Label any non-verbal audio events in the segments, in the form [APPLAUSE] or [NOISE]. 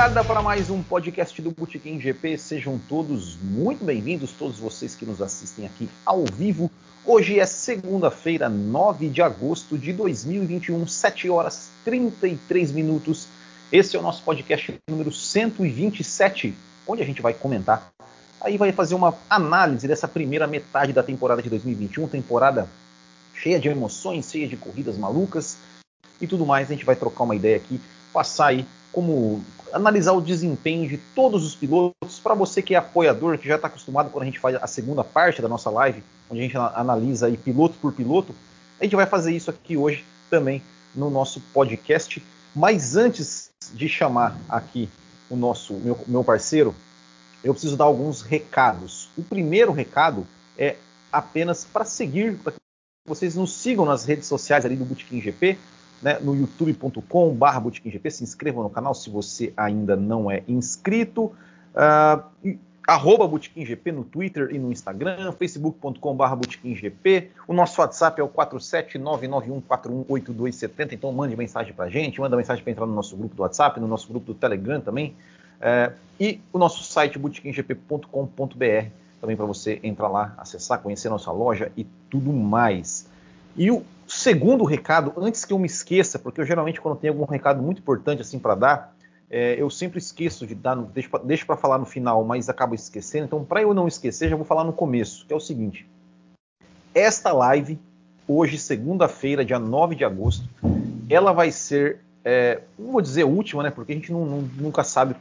largada para mais um podcast do Botequim GP. Sejam todos muito bem-vindos, todos vocês que nos assistem aqui ao vivo. Hoje é segunda-feira, 9 de agosto de 2021, 7 horas 33 minutos. Esse é o nosso podcast número 127, onde a gente vai comentar. Aí vai fazer uma análise dessa primeira metade da temporada de 2021, temporada cheia de emoções, cheia de corridas malucas e tudo mais. A gente vai trocar uma ideia aqui, passar aí como analisar o desempenho de todos os pilotos. Para você que é apoiador, que já está acostumado quando a gente faz a segunda parte da nossa live, onde a gente analisa aí piloto por piloto, a gente vai fazer isso aqui hoje também no nosso podcast. Mas antes de chamar aqui o nosso meu, meu parceiro, eu preciso dar alguns recados. O primeiro recado é apenas para seguir, para que vocês nos sigam nas redes sociais ali do Bootkin GP né, no botequimgp. Se inscrevam no canal se você ainda não é inscrito. Uh, arroba GP no Twitter e no Instagram, botequimgp. O nosso WhatsApp é o 47991418270, então mande mensagem pra gente, manda mensagem para entrar no nosso grupo do WhatsApp, no nosso grupo do Telegram também. Uh, e o nosso site botequimgp.com.br também para você entrar lá, acessar, conhecer nossa loja e tudo mais. E o segundo recado, antes que eu me esqueça, porque eu geralmente quando tenho algum recado muito importante assim para dar, é, eu sempre esqueço de dar, deixo para falar no final, mas acabo esquecendo. Então, para eu não esquecer, já vou falar no começo, que é o seguinte: esta live, hoje, segunda-feira, dia 9 de agosto, ela vai ser, é, não vou dizer última, né? Porque a gente não, não, nunca sabe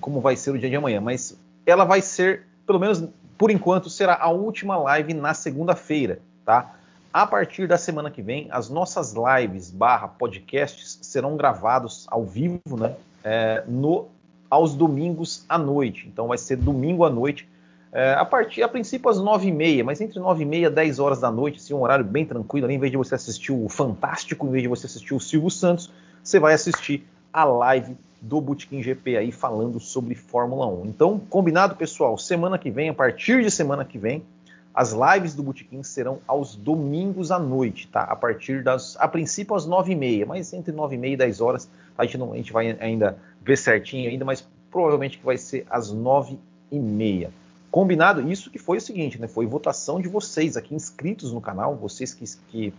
como vai ser o dia de amanhã, mas ela vai ser, pelo menos por enquanto, será a última live na segunda-feira, tá? A partir da semana que vem, as nossas lives barra podcasts serão gravados ao vivo, né? É, no, aos domingos à noite. Então vai ser domingo à noite, é, a partir, a princípio, às nove e meia, mas entre nove e meia e dez horas da noite, assim, um horário bem tranquilo, ali, em vez de você assistir o Fantástico, em vez de você assistir o Silvio Santos, você vai assistir a live do Bootkin GP aí falando sobre Fórmula 1. Então, combinado, pessoal? Semana que vem, a partir de semana que vem, as lives do Botequim serão aos domingos à noite, tá? A partir das, a princípio às nove e meia, mas entre nove e meia e dez horas, a gente, não, a gente vai ainda ver certinho ainda, mas provavelmente que vai ser às nove e meia. Combinado? Isso que foi o seguinte, né? Foi votação de vocês aqui inscritos no canal, vocês que, que,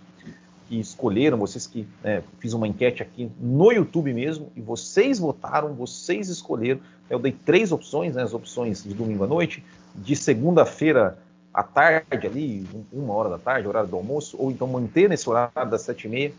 que escolheram, vocês que né, fiz uma enquete aqui no YouTube mesmo e vocês votaram, vocês escolheram. Eu dei três opções, né? As opções de domingo à noite, de segunda-feira à tarde ali, uma hora da tarde, horário do almoço, ou então manter nesse horário das sete e meia,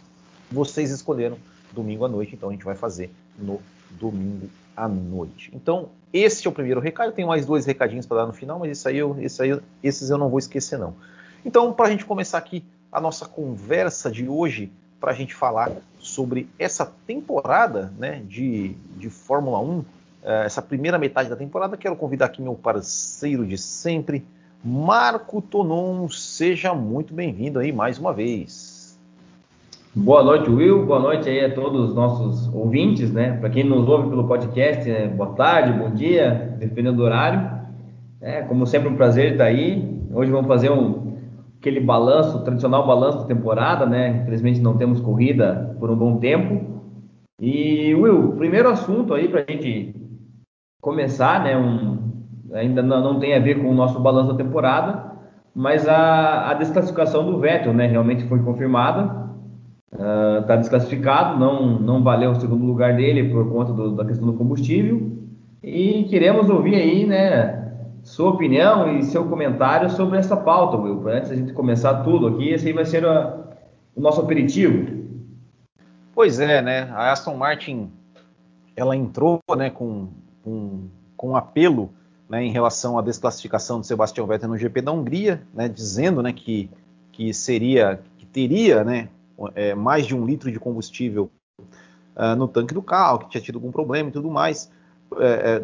vocês escolheram domingo à noite, então a gente vai fazer no domingo à noite. Então, esse é o primeiro recado. Tenho mais dois recadinhos para dar no final, mas isso aí eu, isso aí, esses eu não vou esquecer, não. Então, para a gente começar aqui a nossa conversa de hoje, para a gente falar sobre essa temporada né, de, de Fórmula 1, eh, essa primeira metade da temporada, quero convidar aqui meu parceiro de sempre, Marco Tonon, seja muito bem-vindo aí mais uma vez. Boa noite, Will. Boa noite aí a todos os nossos ouvintes, né? Para quem nos ouve pelo podcast, né? boa tarde, bom dia, dependendo do horário. É, como sempre, um prazer estar aí. Hoje vamos fazer um, aquele balanço, tradicional balanço da temporada, né? Infelizmente não temos corrida por um bom tempo. E, Will, primeiro assunto aí para a gente começar, né? Um, ainda não, não tem a ver com o nosso balanço da temporada, mas a, a desclassificação do Vettel, né, realmente foi confirmada, está uh, desclassificado, não, não valeu o segundo lugar dele por conta do, da questão do combustível, e queremos ouvir aí, né, sua opinião e seu comentário sobre essa pauta, Will, antes da gente começar tudo aqui, esse aí vai ser a, o nosso aperitivo. Pois é, né, a Aston Martin, ela entrou, né, com, com, com um apelo né, em relação à desclassificação de Sebastião Vettel no GP da Hungria, né, dizendo né, que, que seria, que teria né, é, mais de um litro de combustível uh, no tanque do carro, que tinha tido algum problema e tudo mais, é, é,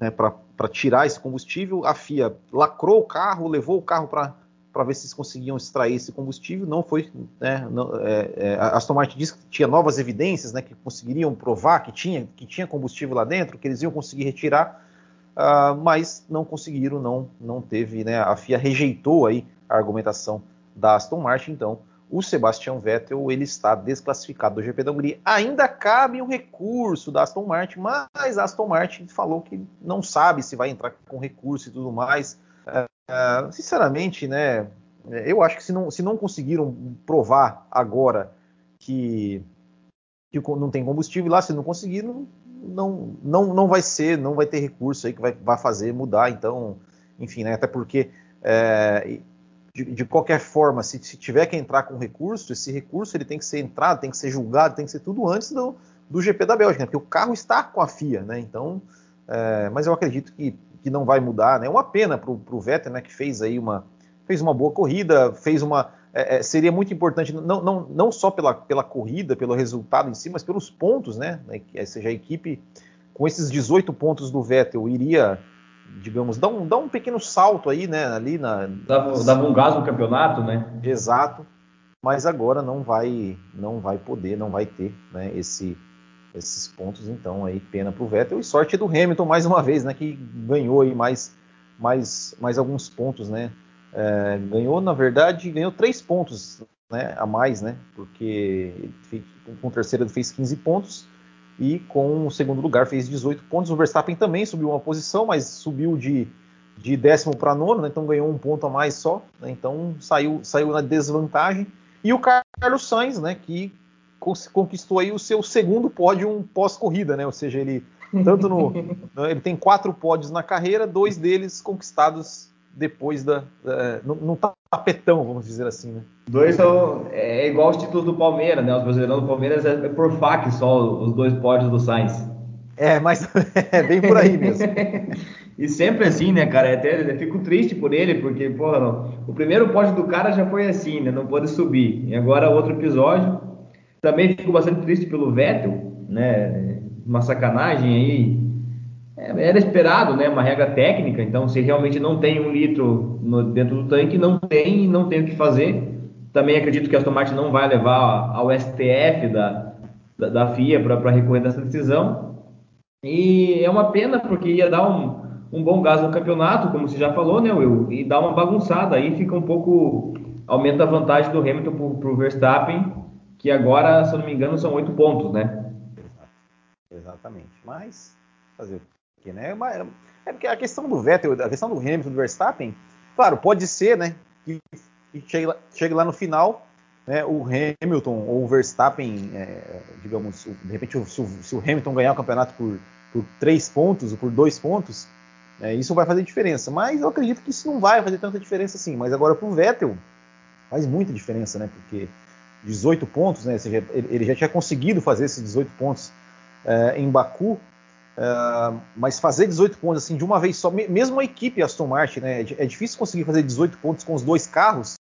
né, para tirar esse combustível. A FIA lacrou o carro, levou o carro para para ver se eles conseguiam extrair esse combustível. Não foi. Né, não, é, é, a Aston Martin disse que tinha novas evidências, né, que conseguiriam provar que tinha, que tinha combustível lá dentro, que eles iam conseguir retirar uh, mas não conseguiram, não, não teve, né? A FIA rejeitou aí a argumentação da Aston Martin, então o Sebastian Vettel ele está desclassificado do GP da Hungria. Ainda cabe um recurso da Aston Martin, mas a Aston Martin falou que não sabe se vai entrar com recurso e tudo mais. Uh, sinceramente, né, eu acho que se não, se não conseguiram provar agora que, que não tem combustível lá, se não conseguiram, não, não, não vai ser, não vai ter recurso aí que vai, vai fazer mudar. Então, enfim, né, até porque é, de, de, qualquer forma, se, se, tiver que entrar com recurso, esse recurso ele tem que ser entrado, tem que ser julgado, tem que ser tudo antes do, do GP da Bélgica, né? porque o carro está com a FIA, né? Então, é, mas eu acredito que, que não vai mudar, né? É uma pena para o Vettel, né? Que fez aí uma fez uma boa corrida, fez uma é, é, seria muito importante não, não, não só pela, pela corrida, pelo resultado em si, mas pelos pontos, né? né ou seja, a equipe com esses 18 pontos do Vettel iria digamos, dá um, dá um pequeno salto aí, né, ali na... Dava, dava um gás no campeonato, né? Exato, mas agora não vai, não vai poder, não vai ter, né, esse, esses pontos, então aí pena para o Vettel e sorte do Hamilton mais uma vez, né, que ganhou aí mais, mais, mais alguns pontos, né, é, ganhou na verdade, ganhou três pontos, né, a mais, né, porque com o terceiro ele fez 15 pontos, e com o segundo lugar fez 18 pontos. O Verstappen também subiu uma posição, mas subiu de, de décimo para nono, né? então ganhou um ponto a mais só, né? então saiu, saiu na desvantagem. E o Carlos Sainz, né, que conquistou aí o seu segundo pódio pós-corrida, né? ou seja, ele tanto no, [LAUGHS] ele tem quatro pódios na carreira, dois deles conquistados depois da. É, no, no, tapetão, vamos dizer assim, né? Dois são. É igual os títulos do Palmeiras, né? Os brasileiros do Palmeiras é por fac só os dois pódios do Sainz. É, mas [LAUGHS] é bem por aí mesmo. [LAUGHS] e sempre assim, né, cara? Até eu fico triste por ele, porque, porra, não. o primeiro pódio do cara já foi assim, né? Não pôde subir. E agora outro episódio. Também fico bastante triste pelo Vettel, né? Uma sacanagem aí é, era esperado, né, uma regra técnica, então se realmente não tem um litro no, dentro do tanque, não tem não tem o que fazer. Também acredito que a Aston Martin não vai levar ao STF da, da, da FIA para recorrer dessa decisão. E é uma pena porque ia dar um, um bom gás no campeonato, como você já falou, né, Will? E dá uma bagunçada, aí fica um pouco. aumenta a vantagem do Hamilton para o Verstappen, que agora, se eu não me engano, são oito pontos, né? Exatamente. Mas, fazer né? É porque a questão do Vettel, a questão do Hamilton, do Verstappen, claro, pode ser, né? Que, chegue, lá, chegue, lá, no final, né? O Hamilton ou o Verstappen, é, digamos, de repente, se o, se o, Hamilton ganhar o campeonato por, por três pontos ou por dois pontos, é, isso vai fazer diferença. Mas eu acredito que isso não vai fazer tanta diferença assim. Mas agora para o Vettel faz muita diferença, né? Porque 18 pontos, né? Seja, ele, ele, já tinha conseguido fazer esses 18 pontos é, em Baku Uh, mas fazer 18 pontos assim de uma vez só, mesmo a equipe Aston Martin, né, é, é difícil conseguir fazer 18 pontos com os dois carros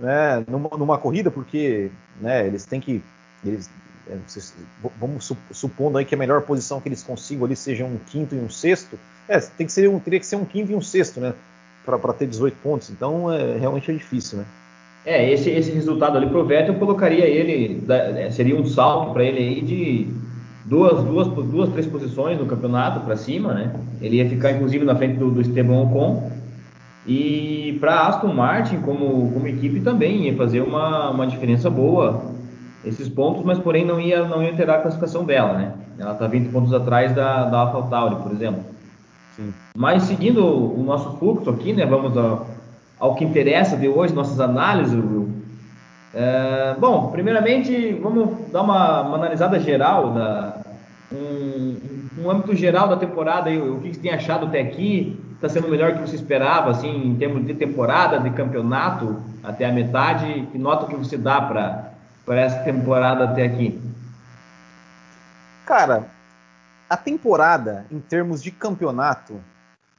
né, numa, numa corrida, porque né, eles têm que. Eles, é, vamos supondo aí que a melhor posição que eles consigam ali seja um quinto e um sexto. É, tem que ser um, teria que ser um quinto e um sexto, né? Para ter 18 pontos. Então, é, realmente é difícil, né? É, esse, esse resultado ali pro Vettel colocaria ele, seria um salto para ele aí de duas, duas, duas, três posições no campeonato para cima, né? Ele ia ficar inclusive na frente do, do Esteban Ocon. E para Aston Martin, como, como equipe, também ia fazer uma, uma diferença boa esses pontos, mas porém não ia, não ia ter a classificação dela, né? Ela está 20 pontos atrás da, da AlphaTauri, por exemplo. Sim. Mas seguindo o nosso fluxo aqui, né? Vamos ao, ao que interessa de hoje, nossas análises, é, bom, primeiramente, vamos dar uma, uma analisada geral, da, um, um, âmbito geral da temporada, o que você tem achado até aqui? Está sendo melhor que você esperava, assim, em termos de temporada, de campeonato, até a metade? Que nota que você dá para essa temporada até aqui? Cara, a temporada, em termos de campeonato,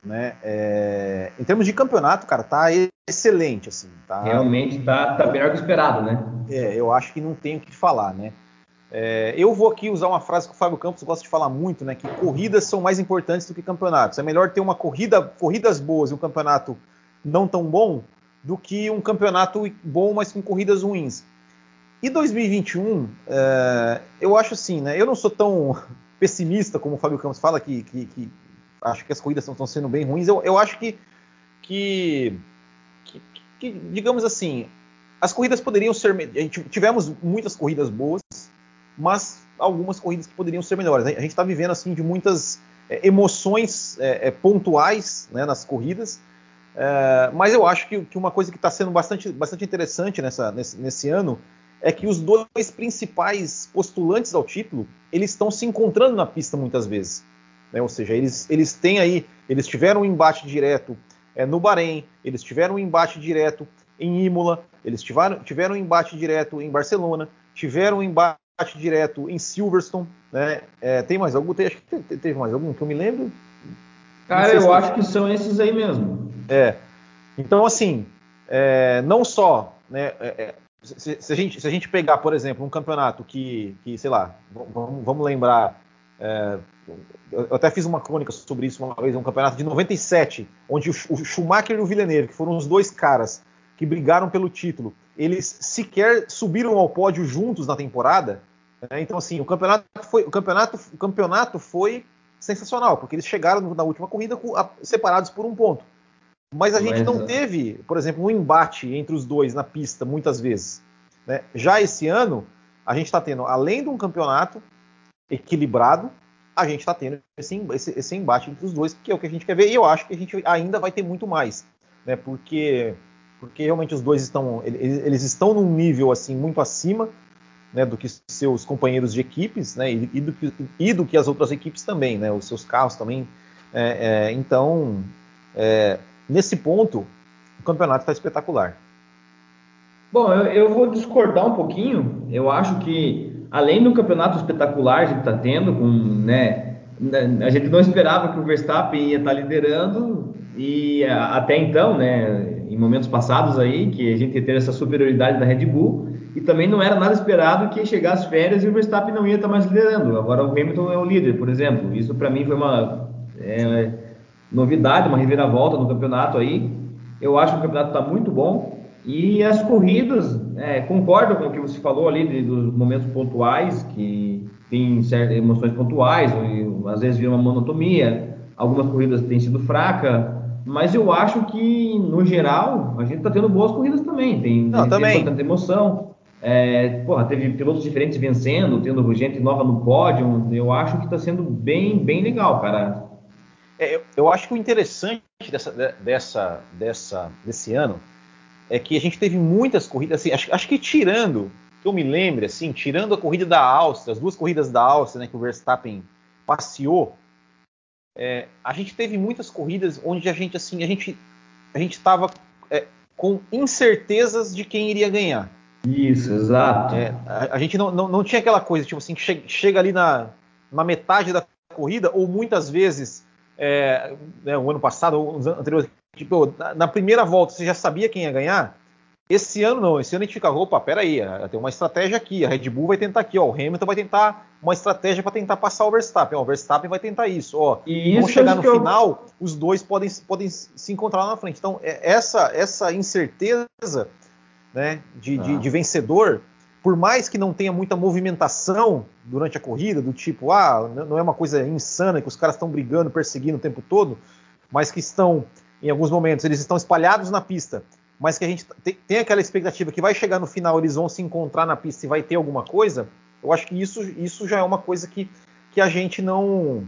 né? É, em termos de campeonato, cara, tá excelente, assim. Tá, Realmente tá, tá melhor que esperado, né? É, eu acho que não tem o que falar, né? É, eu vou aqui usar uma frase que o Fábio Campos gosta de falar muito, né? Que corridas são mais importantes do que campeonatos. É melhor ter uma corrida, corridas boas e um campeonato não tão bom do que um campeonato bom, mas com corridas ruins. E 2021, é, eu acho assim, né? Eu não sou tão [LAUGHS] pessimista como o Fábio Campos fala que, que, que acho que as corridas estão sendo bem ruins. Eu, eu acho que, que, que, digamos assim, as corridas poderiam ser. Tivemos muitas corridas boas, mas algumas corridas que poderiam ser melhores. A gente está vivendo assim de muitas é, emoções é, é, pontuais né, nas corridas. É, mas eu acho que, que uma coisa que está sendo bastante, bastante interessante nessa, nesse, nesse, ano é que os dois principais postulantes ao título eles estão se encontrando na pista muitas vezes. Né? Ou seja, eles, eles têm aí, eles tiveram um embate direto é, no Bahrein, eles tiveram um embate direto em Imola, eles tiveram, tiveram um embate direto em Barcelona, tiveram um embate direto em Silverstone. Né? É, tem mais algum? Tem, acho que teve mais algum que eu me lembro. Cara, eu acho que são esses aí mesmo. É. Então, assim, é, não só, né, é, é, se, se, a gente, se a gente pegar, por exemplo, um campeonato que, que sei lá, vamos, vamos lembrar, é, eu até fiz uma crônica sobre isso uma vez, um campeonato de 97, onde o, o Schumacher e o Villeneuve, que foram os dois caras que brigaram pelo título, eles sequer subiram ao pódio juntos na temporada. Né? Então, assim, o campeonato foi, o campeonato, o campeonato foi sensacional, porque eles chegaram na última corrida separados por um ponto. Mas a Mas, gente não é. teve, por exemplo, um embate entre os dois na pista muitas vezes. Né? Já esse ano, a gente está tendo, além de um campeonato equilibrado, a gente está tendo esse, esse, esse, embate entre os dois, que é o que a gente quer ver, e eu acho que a gente ainda vai ter muito mais, né? Porque, porque realmente os dois estão, eles, eles estão num nível assim muito acima né, do que seus companheiros de equipes, né, e, e, do que, e, do que, as outras equipes também, né, os seus carros também. É, é, então, é, nesse ponto, o campeonato está espetacular. Bom, eu, eu, vou discordar um pouquinho. Eu acho que, além do campeonato espetacular que está tendo, com, né, a gente não esperava que o Verstappen ia estar tá liderando, e até então, né, em momentos passados aí, que a gente ter essa superioridade da Red Bull, e também não era nada esperado que chegar às férias e o Verstappen não ia estar mais liderando. Agora o Hamilton é o líder, por exemplo. Isso para mim foi uma é, novidade, uma reviravolta no campeonato aí. Eu acho que o campeonato está muito bom. E as corridas, é, concordo com o que você falou ali de, dos momentos pontuais, que tem certas emoções pontuais, ou, às vezes vira uma monotonia. Algumas corridas têm sido fracas, mas eu acho que, no geral, a gente está tendo boas corridas também. Tem, Não, tem também. bastante emoção. É, porra, teve pilotos diferentes vencendo, tendo gente nova no pódio. Eu acho que está sendo bem, bem legal, cara. É, eu, eu, acho que o interessante dessa, dessa, dessa, desse ano é que a gente teve muitas corridas. Assim, acho, acho que tirando, que eu me lembre, assim, tirando a corrida da Áustria, as duas corridas da Áustria, né, que o Verstappen passeou, é, a gente teve muitas corridas onde a gente, assim, a gente, a gente estava é, com incertezas de quem iria ganhar. Isso, exato. É, a, a, gente não, não, não, tinha aquela coisa, tipo assim, che, chega ali na, na metade da corrida, ou muitas vezes, é, né, o ano passado, ou anteriores, tipo, na, na, primeira volta você já sabia quem ia ganhar. Esse ano não, esse ano a gente fica, opa, peraí, tem uma estratégia aqui, a Red Bull vai tentar aqui, ó, o Hamilton vai tentar uma estratégia para tentar passar o Verstappen, ó, o Verstappen vai tentar isso, ó. E vão chegar no final, eu... os dois podem, podem se encontrar lá na frente. Então, é, essa, essa incerteza né, de, ah. de, de, vencedor, por mais que não tenha muita movimentação durante a corrida, do tipo, ah, não é uma coisa insana que os caras estão brigando, perseguindo o tempo todo, mas que estão, em alguns momentos, eles estão espalhados na pista, mas que a gente tem, aquela expectativa que vai chegar no final, eles vão se encontrar na pista e vai ter alguma coisa, eu acho que isso, isso já é uma coisa que, que a gente não,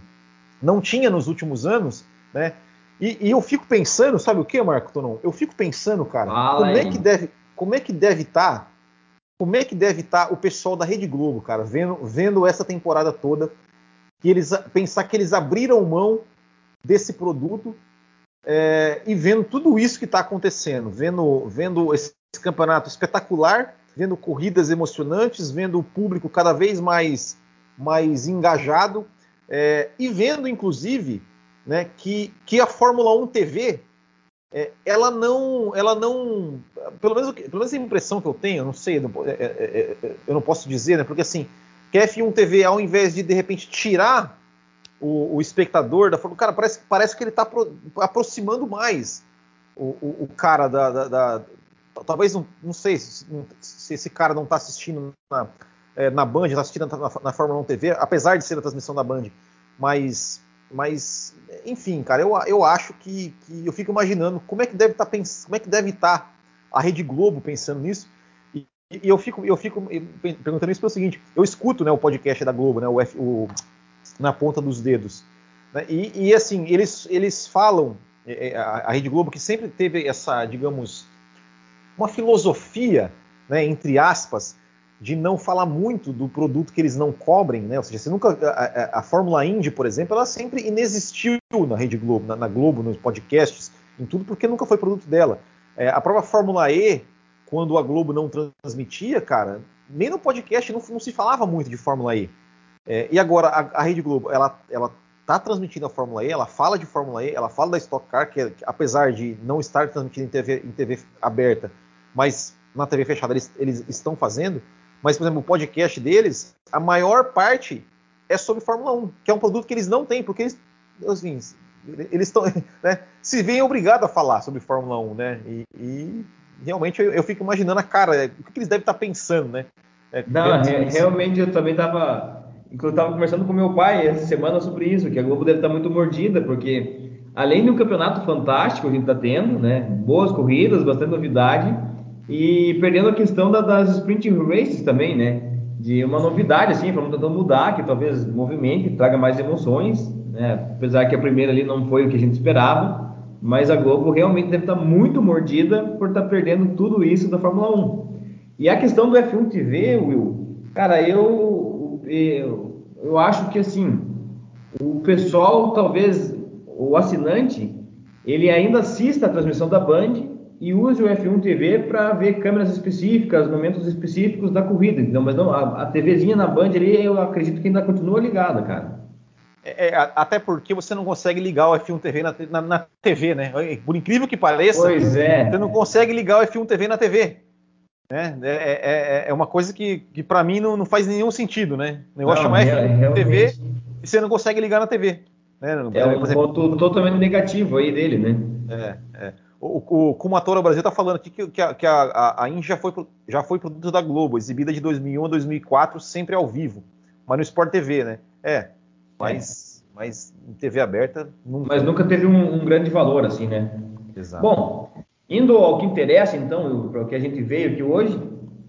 não tinha nos últimos anos, né? E, e eu fico pensando, sabe o que, Marco Tonon? Eu fico pensando, cara, Fala como aí. é que deve como é que deve estar? Tá, como é que deve estar tá o pessoal da Rede Globo, cara, vendo, vendo essa temporada toda, que eles pensar que eles abriram mão desse produto é, e vendo tudo isso que está acontecendo, vendo, vendo esse campeonato espetacular, vendo corridas emocionantes, vendo o público cada vez mais, mais engajado é, e vendo, inclusive, né, que, que a Fórmula 1 TV é, ela não, ela não, pelo menos, pelo menos a impressão que eu tenho, não sei, eu não, é, é, é, eu não posso dizer, né? Porque assim, que a F1 TV, ao invés de de repente tirar o, o espectador da forma, cara, parece, parece que ele está aproximando mais o, o, o cara da, da, da, talvez não, não sei se, se, esse cara não está assistindo na, é, na Band, está assistindo na, na Fórmula 1 TV, apesar de ser a transmissão da Band, mas mas, enfim, cara, eu, eu acho que, que eu fico imaginando como é que deve estar tá como é que deve estar tá a Rede Globo pensando nisso. e eu fico, eu fico perguntando isso pelo seguinte: eu escuto né, o podcast da Globo, né, o, F, o na ponta dos dedos. Né, e, e, assim, eles, eles falam, é, é, a, a Rede Globo, que sempre teve essa, digamos, uma filosofia, né, entre aspas, de não falar muito do produto que eles não cobrem, né? Ou seja, você nunca a, a, Fórmula Indy, por exemplo, ela sempre inexistiu na Rede Globo, na, na Globo, nos podcasts, em tudo, porque nunca foi produto dela. É, a própria Fórmula E, quando a Globo não transmitia, cara, nem no podcast não, não se falava muito de Fórmula E. É, e agora a, a, Rede Globo, ela, ela tá transmitindo a Fórmula E, ela fala de Fórmula E, ela fala da Stock Car, que, que apesar de não estar transmitindo em TV, em TV aberta, mas na TV fechada eles, eles estão fazendo. Mas, por exemplo, o podcast deles, a maior parte é sobre Fórmula 1, que é um produto que eles não têm, porque eles, assim, eles estão, [LAUGHS] né, se veem obrigados a falar sobre Fórmula 1, né? E, e realmente eu, eu, fico imaginando a cara, é, o que eles devem estar pensando, né? É, não, re, realmente eu também estava, inclusive estava conversando com meu pai essa semana sobre isso, que a Globo deve estar muito mordida, porque além do campeonato fantástico que a gente está tendo, né? Boas corridas, bastante novidade e perdendo a questão da, das sprint races também, né? De uma novidade, assim, vamos tentando mudar, que talvez movimente, traga mais emoções, né? Apesar que a primeira ali não foi o que a gente esperava, mas a Globo realmente deve estar muito mordida por estar perdendo tudo isso da Fórmula 1. E a questão do F1 TV, Will, cara, eu, eu, eu acho que assim, o pessoal, talvez, o assinante, ele ainda assista a transmissão da Band e use o F1 TV para ver câmeras específicas, momentos específicos da corrida, entendeu? Mas não, a, a TVzinha na Band ali, eu acredito que ainda continua ligada, cara. É, é, até porque você não consegue ligar o F1 TV na, na, na, TV, né? Por incrível que pareça, pois é. você não consegue ligar o F1 TV na TV. Né? É, é, é uma coisa que, que para mim não, não, faz nenhum sentido, né? O negócio chama F1 TV e você não consegue ligar na TV. Né? É um ponto totalmente negativo aí dele, né? É, é. O, o Kumatora Brasil está falando aqui que, que, a, que a, a, já foi, já foi produto da Globo, exibida de 2001 a 2004, sempre ao vivo, mas no Sport TV, né? É, mas, é. mas em TV aberta... Nunca... Mas nunca teve um, um, grande valor, assim, né? Exato. Bom, indo ao que interessa, então, para o que a gente veio aqui hoje,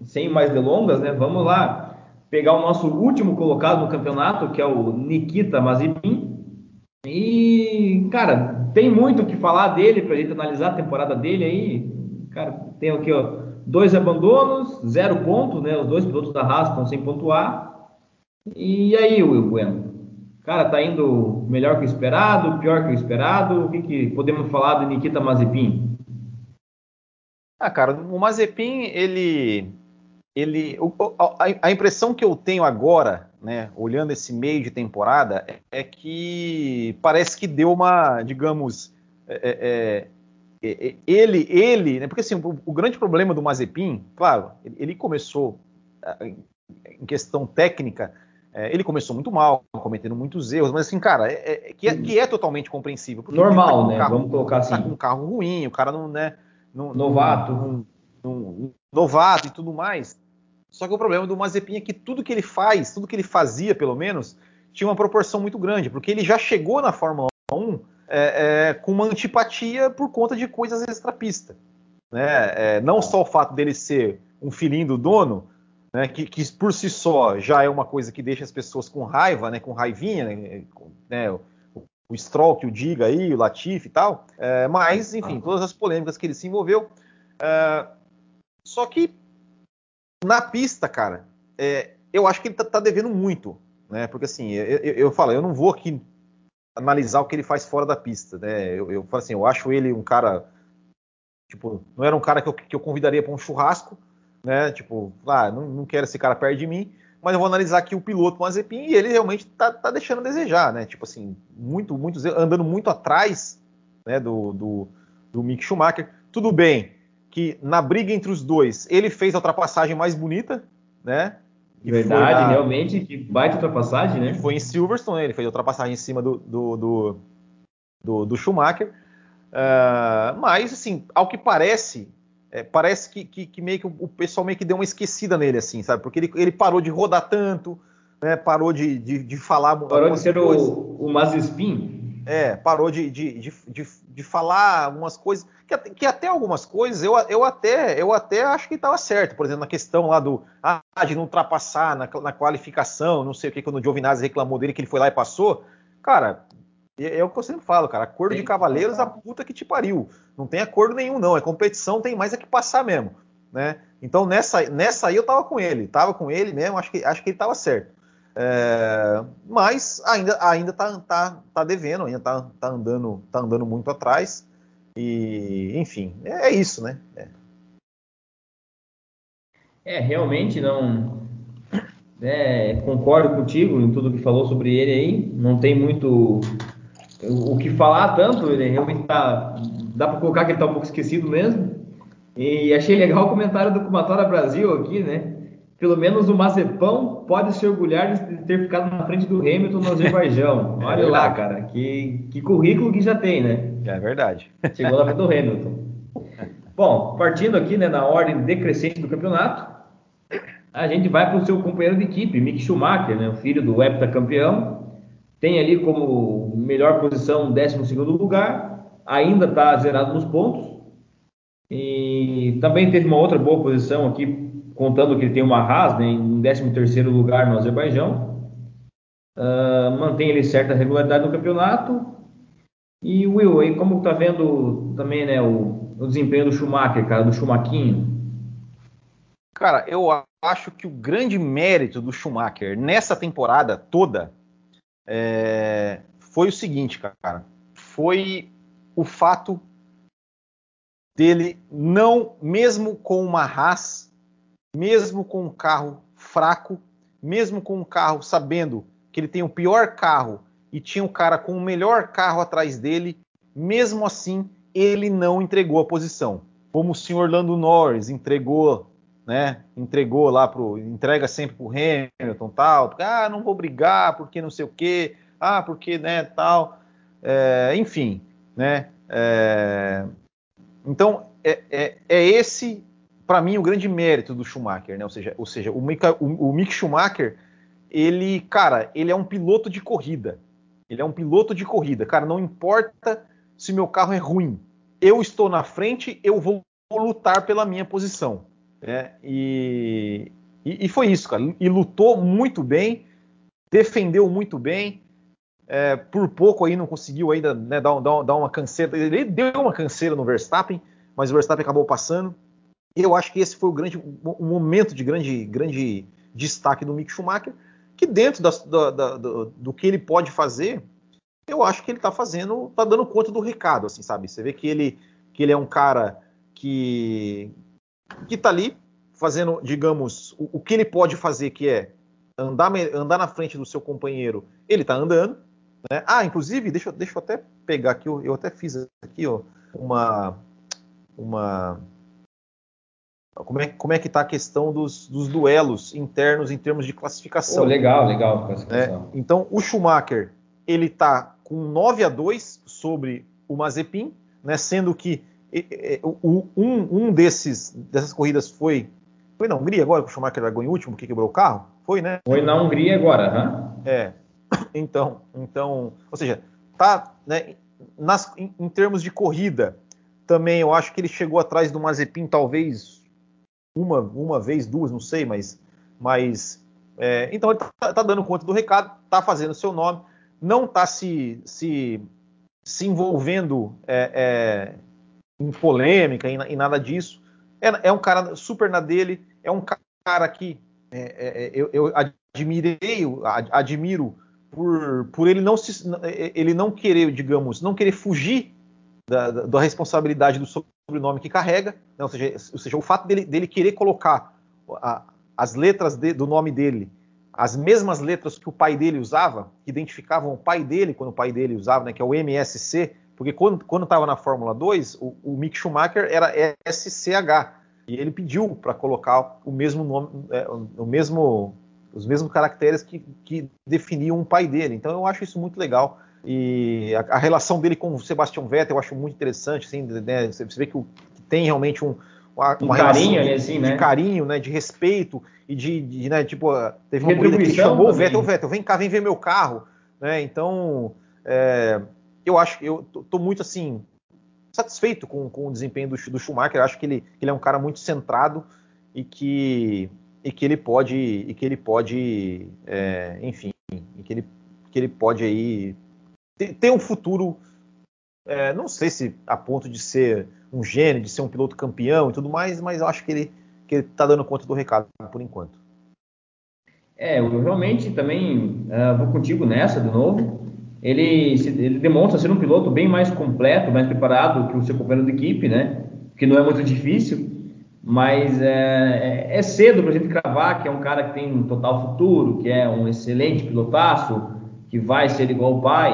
sem mais delongas, né? Vamos lá pegar o nosso último colocado no campeonato, que é o Nikita Mazepin. E, cara, tem muito o que falar dele para a gente analisar a temporada dele aí. Cara, tem aqui, ó, dois abandonos, zero pontos, né? Os dois pilotos da Haas estão sem pontuar. E aí, Will Bueno? Cara, tá indo melhor que o esperado, pior que o esperado? O que, que podemos falar do Nikita Mazepin? Ah, cara, o Mazepin, ele. ele a, a impressão que eu tenho agora né, olhando esse meio de temporada, é, é que parece que deu uma, digamos, é, é, é, é ele, ele, né, porque assim, o, o, grande problema do Mazepin, claro, ele, ele começou em questão técnica, ele começou muito mal, cometendo muitos erros, mas assim, cara, que, é, que é totalmente compreensível. Normal, tá né? Carro, Vamos colocar assim. Tá com um carro ruim, o cara não, né? Não, novato. Não, novato e tudo mais. Só que o problema do Mazepin é que tudo que ele faz, tudo que ele fazia, pelo menos, tinha uma proporção muito grande, porque ele já chegou na Fórmula 1 é, é, com uma antipatia por conta de coisas extrapista. Né? É, não só o fato dele ser um filhinho do dono, né, que, que, por si só já é uma coisa que deixa as pessoas com raiva, né, com raivinha, né, né o, o Stroll que o diga aí, o Latifi e tal, é, mas, enfim, todas as polêmicas que ele se envolveu. É, só que na pista, cara, é, eu acho que ele tá, tá, devendo muito, né? Porque assim, eu, eu, eu, falo, eu não vou aqui analisar o que ele faz fora da pista, né? Eu, eu falo assim, eu acho ele um cara, tipo, não era um cara que eu, que eu convidaria para um churrasco, né? Tipo, ah, não, não quero esse cara perto de mim, mas eu vou analisar aqui o piloto Mazepin e ele realmente tá, tá deixando a desejar, né? Tipo assim, muito, muito, andando muito atrás, né? Do, do, do Mick Schumacher. Tudo bem, que na briga entre os dois, ele fez a ultrapassagem mais bonita, né? Verdade, na, realmente, que baita ultrapassagem, né? Foi em Silverstone, ele fez a ultrapassagem em cima do, do, do, do, do Schumacher. Uh, mas, assim, ao que parece, é, parece que, que, que, meio que o pessoal meio que deu uma esquecida nele, assim, sabe? Porque ele, ele parou de rodar tanto, né? Parou de, de, de falar. Parou de ser o, o Mazespin? É, parou de, de, de, de, de falar algumas coisas, que, que, até algumas coisas eu, eu, até, eu até acho que estava certo. Por exemplo, na questão lá do ah, de não ultrapassar na, na qualificação, não sei o que, quando o Giovinazzi reclamou dele que ele foi lá e passou. Cara, é, é o que eu sempre falo, cara. Acordo tem de cavaleiros, a puta que te pariu. Não tem acordo nenhum, não. É competição, tem mais é que passar mesmo. Né? Então nessa, nessa aí eu tava com ele, tava com ele mesmo, acho que, acho que ele tava certo. É, mas ainda, ainda tá, tá, tá devendo, ainda tá, tá, andando, tá andando muito atrás. E, enfim, é, é isso, né? É. é realmente não. É, concordo contigo em tudo que falou sobre ele aí. Não tem muito o, que falar tanto. Ele realmente tá. Dá para colocar que ele tá um pouco esquecido mesmo. E achei legal o comentário do Kumatora Brasil aqui, né? Pelo menos o Mazepão pode se orgulhar de ter ficado na frente do Hamilton no Azerbaijão. [LAUGHS] É Olha é lá, cara, que, que currículo que já tem, né? É verdade. Chegou na frente do Hamilton. [LAUGHS] Bom, partindo aqui né, na ordem decrescente do campeonato, a gente vai para o seu companheiro de equipe, Mick Schumacher, né, o filho do heptacampeão. Tem ali como melhor posição 12 lugar, ainda está zerado nos pontos. E também teve uma outra boa posição aqui contando que ele tem uma Haas né, em 13º lugar no Azerbaijão. Uh, mantém ele certa regularidade no campeonato. E Will, aí como tá vendo também né, o, o desempenho do Schumacher, cara, do Schumaquinho? Cara, eu acho que o grande mérito do Schumacher nessa temporada toda é, foi o seguinte, cara. Foi o fato dele não, mesmo com uma Haas mesmo com um carro fraco, mesmo com um carro sabendo que ele tem o pior carro e tinha um cara com o melhor carro atrás dele, mesmo assim ele não entregou a posição. Como o senhor Lando Norris entregou, né? Entregou lá pro, entrega sempre pro Hamilton, tal. Ah, não vou brigar porque não sei o quê. Ah, porque né, tal. É, enfim, né? É, então é, é, é esse para mim, o grande mérito do Schumacher, né? Ou seja, ou seja o, Mick, o, o Mick Schumacher, ele, cara, ele é um piloto de corrida. Ele é um piloto de corrida. Cara, não importa se meu carro é ruim. Eu estou na frente, eu vou lutar pela minha posição. Né? E, e, e, foi isso, cara. E lutou muito bem, defendeu muito bem. É, por pouco aí não conseguiu ainda né, dar, dar, dar uma canseira. Ele deu uma canseira no Verstappen, mas o Verstappen acabou passando. Eu acho que esse foi o grande um momento de grande, grande destaque do Mick Schumacher, que dentro da, da, da, do, do, que ele pode fazer, eu acho que ele está fazendo, está dando conta do recado, assim, sabe? Você vê que ele, que ele é um cara que que está ali fazendo, digamos, o, o, que ele pode fazer, que é andar, andar na frente do seu companheiro, ele está andando. Né? Ah, inclusive, deixa, deixa eu até pegar aqui, eu, eu até fiz aqui ó, uma, uma como é, como é que está a questão dos, dos, duelos internos em termos de classificação. Oh, legal, legal. Classificação. Né? Então, o Schumacher ele está com 9 a 2 sobre o Mazepin, né? sendo que um, um desses, dessas corridas foi. Foi na Hungria agora que o Schumacher largou em último, que quebrou o carro? Foi, né? Foi na Hungria agora, né? É. [COUGHS] Então, então, ou seja, tá, né, nas, em, em termos de corrida, também eu acho que ele chegou atrás do Mazepin talvez uma, uma vez, duas, não sei, mas. mas é, então ele está tá dando conta do recado, está fazendo seu nome, não está se, se, se envolvendo é, é, em polêmica, em, nada disso. É, é, um cara super na dele, é um cara que é, é, eu, eu admirei, admiro por, por ele não se, ele não querer, digamos, não querer fugir da, da, responsabilidade do sobrenome que carrega, né? ou, seja, ou, seja, o fato dele, dele querer colocar a, as letras de, do nome dele, as mesmas letras que o pai dele usava, que identificavam o pai dele quando o pai dele usava, né, que é o MSC, porque quando estava na Fórmula 2, o, o, Mick Schumacher era SCH, e ele pediu para colocar o mesmo nome, é, o mesmo, os mesmos caracteres que, que definiam o pai dele. Então eu acho isso muito legal. E a, a, relação dele com o Sebastian Vettel eu acho muito interessante, assim, né? você, vê que, o, que, tem realmente um, uma, um carinho, de, assim, né? de carinho, né, de respeito e de, de né, tipo, teve uma corrida que chamou também. o Vettel, Vettel, vem cá, vem ver meu carro, né? Então, é, eu acho que eu tô, tô, muito assim satisfeito com, com o desempenho do, do Schumacher. Eu acho que ele, que ele é um cara muito centrado e que, e que ele pode, e que ele pode, é, enfim, e que ele, que ele pode aí ter, ter um futuro. É, não sei se a ponto de ser um gênio, de ser um piloto campeão e tudo mais, mas eu acho que ele que ele está dando conta do recado por enquanto. É, eu realmente também uh, vou contigo nessa de novo. Ele, ele demonstra ser um piloto bem mais completo, mais preparado que o seu companheiro de equipe, né? Que não é muito difícil, mas é, é, é cedo para a gente cravar que é um cara que tem um total futuro, que é um excelente pilotaço, que vai ser igual o pai,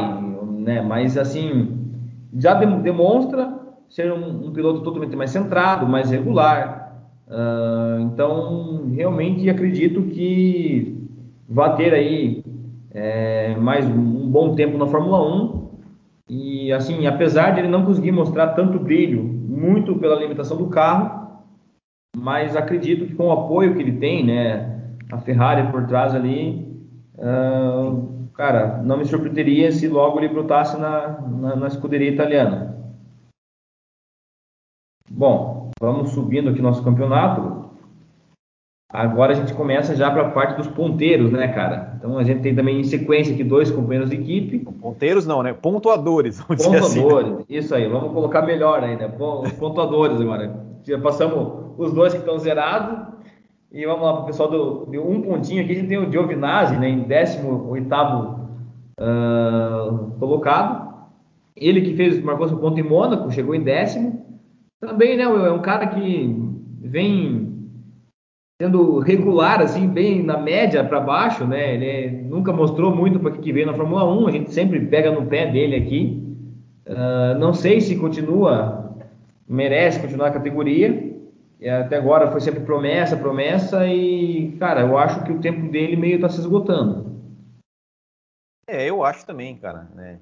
né? Mas assim, já demonstra ser um, um piloto totalmente mais centrado, mais regular, Uh, então, realmente acredito que vai ter aí é, mais um bom tempo na Fórmula 1. E, assim, apesar de ele não conseguir mostrar tanto brilho, muito pela limitação do carro, mas acredito que com o apoio que ele tem, né, a Ferrari por trás ali, uh, cara, não me surpreenderia se logo ele brotasse na, na, na escuderia italiana. Bom, Vamos subindo aqui nosso campeonato. Agora a gente começa já para a parte dos ponteiros, né, cara? Então a gente tem também em sequência aqui dois companheiros de equipe. Ponteiros não, né? Pontuadores. Pontuadores, assim. isso aí. Vamos colocar melhor ainda. Os pontuadores agora. Já passamos os dois que estão zerados. E vamos lá para o pessoal do, de um pontinho aqui. A gente tem o Giovinazzi, né, em 18 uh, colocado. Ele que fez, marcou seu ponto em Mônaco, chegou em décimo. Também, né, é um cara que vem sendo regular, assim, bem na média para baixo, né? Ele nunca mostrou muito para que veio na Fórmula 1, a gente sempre pega no pé dele aqui. Uh, não sei se continua, merece continuar a categoria. Até agora foi sempre promessa, promessa, e, cara, eu acho que o tempo dele meio está se esgotando. É, eu acho também, cara. Né?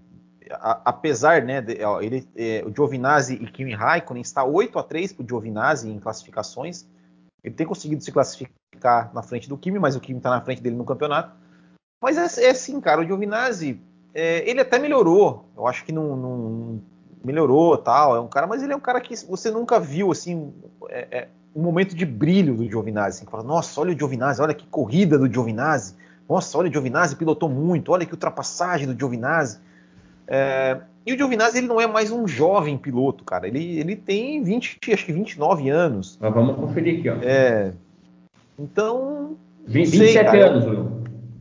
a, apesar, né, de, ó, ele, é, o Giovinazzi e Kimi Raikkonen está 8 a 3 para o Giovinazzi em classificações. Ele tem conseguido se classificar na frente do Kimi, mas o Kimi está na frente dele no campeonato. Mas é, é assim, cara, o Giovinazzi, é, ele até melhorou. Eu acho que não, não, melhorou, tal. É um cara, mas ele é um cara que você nunca viu assim é, é um momento de brilho do Giovinazzi. Assim, que fala, Nossa, olha o Giovinazzi, olha que corrida do Giovinazzi. Nossa, olha o Giovinazzi pilotou muito. Olha que ultrapassagem do Giovinazzi. É, e o Giovinazzi ele não é mais um jovem piloto, cara. Ele, ele tem 20, acho que 29 anos. Mas vamos conferir aqui, ó. É. Então. 20, sei, 27 cara. anos, Will.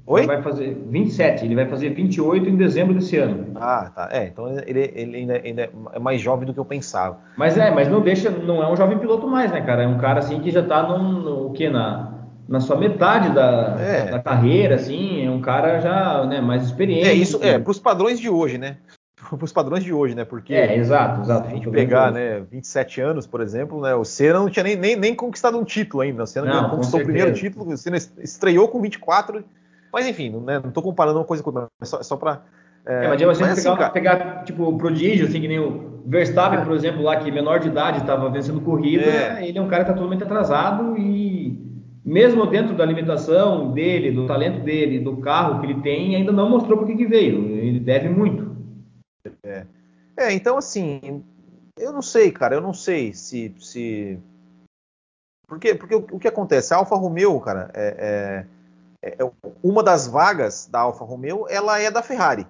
Oi? Ele vai fazer 27, ele vai fazer 28 em dezembro desse ano. Ah, tá. É, então ele, ele ainda, ainda, é mais jovem do que eu pensava. Mas é, mas não deixa, não é um jovem piloto mais, né, cara? É um cara assim que já tá num, no, o quê? Na, na sua metade da, é. da carreira, assim, é um cara já né, mais experiente. É isso, é, para os padrões de hoje, né? [LAUGHS] Para os padrões de hoje, né? Porque é, exato, exato. Se a gente pegar, né, 27 anos, por exemplo, né, o Senna não tinha nem, nem, nem conquistado um título ainda. O Senna não, conquistou o primeiro título, o Senna estreou com 24, mas enfim, né, não estou comparando uma coisa com outra, é só, é só para é, é, mas eu assim, pegar, pegar, tipo, o prodígio, assim, que nem o Verstappen, é. por exemplo, lá, que menor de idade estava vencendo corrida, é. ele é um cara que está totalmente atrasado e mesmo dentro da limitação dele, do talento dele, do carro que ele tem, ainda não mostrou por que veio. Ele deve muito. É. é, então assim, eu não sei, cara, eu não sei se. se... Porque, porque o, o que acontece? A Alfa Romeo, cara, é, é, é, uma das vagas da Alfa Romeo, ela é da Ferrari.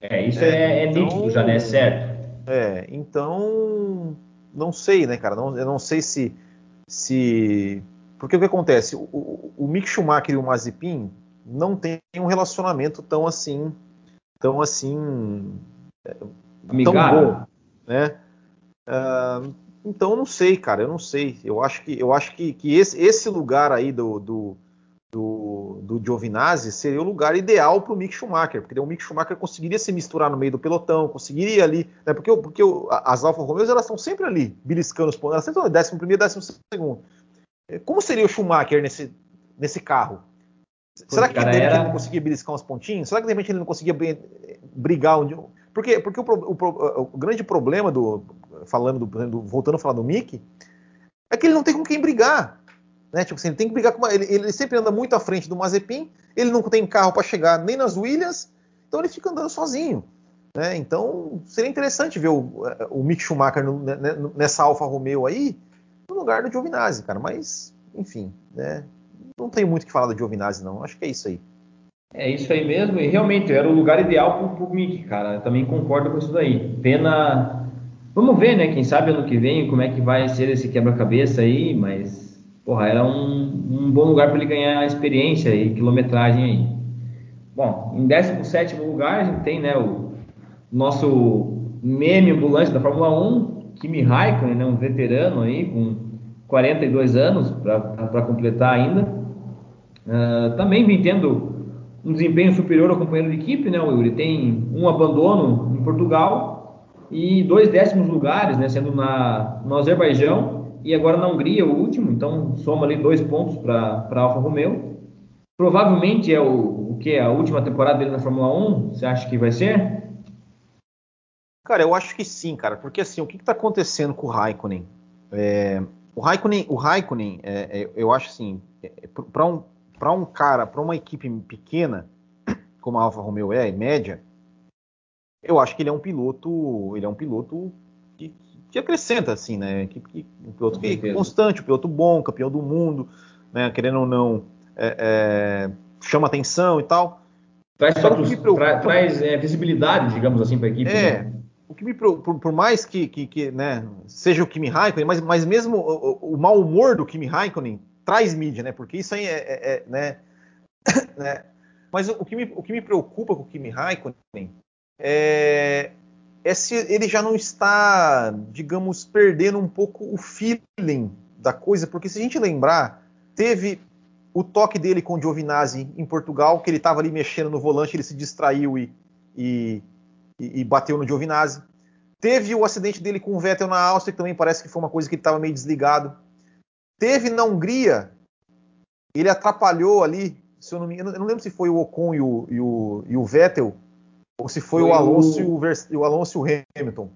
É, isso é, é então, nítido já, né? É certo. É, então, não sei, né, cara? Não, eu não sei se se. Porque o que acontece? O, o, o Mick Schumacher e o Mazepin não têm um relacionamento tão assim. tão assim. É, Amigável. tão bom. Né? Uh, então não sei, cara, eu não sei. Eu acho que, eu acho que, que esse, esse lugar aí do, do, do, do Giovinazzi seria o lugar ideal para o Mick Schumacher, porque o Mick Schumacher conseguiria se misturar no meio do pelotão, conseguiria ali, né, porque, porque as Alfa Romeos elas estão sempre ali, beliscando os pontos, elas sempre estão décimo primeiro, décimo segundo. Como seria o Schumacher nesse, nesse carro? Será que de repente era... ele não conseguia beliscar uns pontinhos? Será que de repente ele não conseguia brigar onde... Porque, porque o, o, o, grande problema do. Falando do, do, voltando a falar do Mick, é que ele não tem com quem brigar. Né? Tipo assim, ele tem que brigar com ele, ele sempre anda muito à frente do Mazepin, ele não tem carro para chegar nem nas Williams, então ele fica andando sozinho. Né? Então, seria interessante ver o, o Mick Schumacher no, né, né, nessa Alfa Romeo aí, no lugar do Giovinazzi, cara. Mas, enfim, né? Não tenho muito o que falar do Giovinazzi, não. Acho que é isso aí. É isso aí mesmo, e realmente era o lugar ideal pro, pro Mick, cara. Eu também concordo com isso daí. Pena. Vamos ver, né? Quem sabe ano que vem como é que vai ser esse quebra-cabeça aí, mas, porra, era um, um bom lugar para ele ganhar experiência e quilometragem aí. Bom, em 17 lugar a gente tem, né, o nosso meme ambulante da Fórmula 1, Kimi Raikkonen, né, um veterano aí com 42 anos para completar ainda. Uh, também vem tendo um desempenho superior ao companheiro de equipe, né, Ele tem um abandono em Portugal e dois décimos lugares, né, sendo na, no Azerbaijão e agora na Hungria, o último, então soma ali dois pontos para Alfa Romeo. Provavelmente é o, o que? A última temporada dele na Fórmula 1, você acha que vai ser? Cara, eu acho que sim, cara, porque assim, o que está acontecendo com o Raikkonen? É, o Raikkonen, o Raikkonen é, é, eu acho assim, é, para um, um cara, para uma equipe pequena, como a Alfa Romeo é, média, eu acho que ele é um piloto, ele é um piloto que, acrescenta, assim, né? Que, que, um piloto que, constante, um piloto bom, campeão do mundo, né? Querendo ou não, é, é, chama atenção e tal. Traz, tra, traz é, visibilidade, digamos assim, para a equipe. É. Né? O que me por, por mais que, que, que, né, seja o Kimi Raikkonen, mas, mas mesmo o, o mau humor do Kimi Raikkonen traz mídia, né? Porque isso aí é, é, é né, [COUGHS] né? Mas o, que me, o que me preocupa com o Kimi Raikkonen é, é se ele já não está, digamos, perdendo um pouco o feeling da coisa, porque se a gente lembrar, teve o toque dele com o Giovinazzi em Portugal, que ele estava ali mexendo no volante, ele se distraiu e, e, e, bateu no Giovinazzi. Teve o acidente dele com o Vettel na Áustria, que também parece que foi uma coisa que ele estava meio desligado. Teve na Hungria, ele atrapalhou ali, se eu não me eu não lembro se foi o Ocon e o, e o, e o Vettel, ou se foi, foi o Alonso, o... E o, o Alonso e o Hamilton.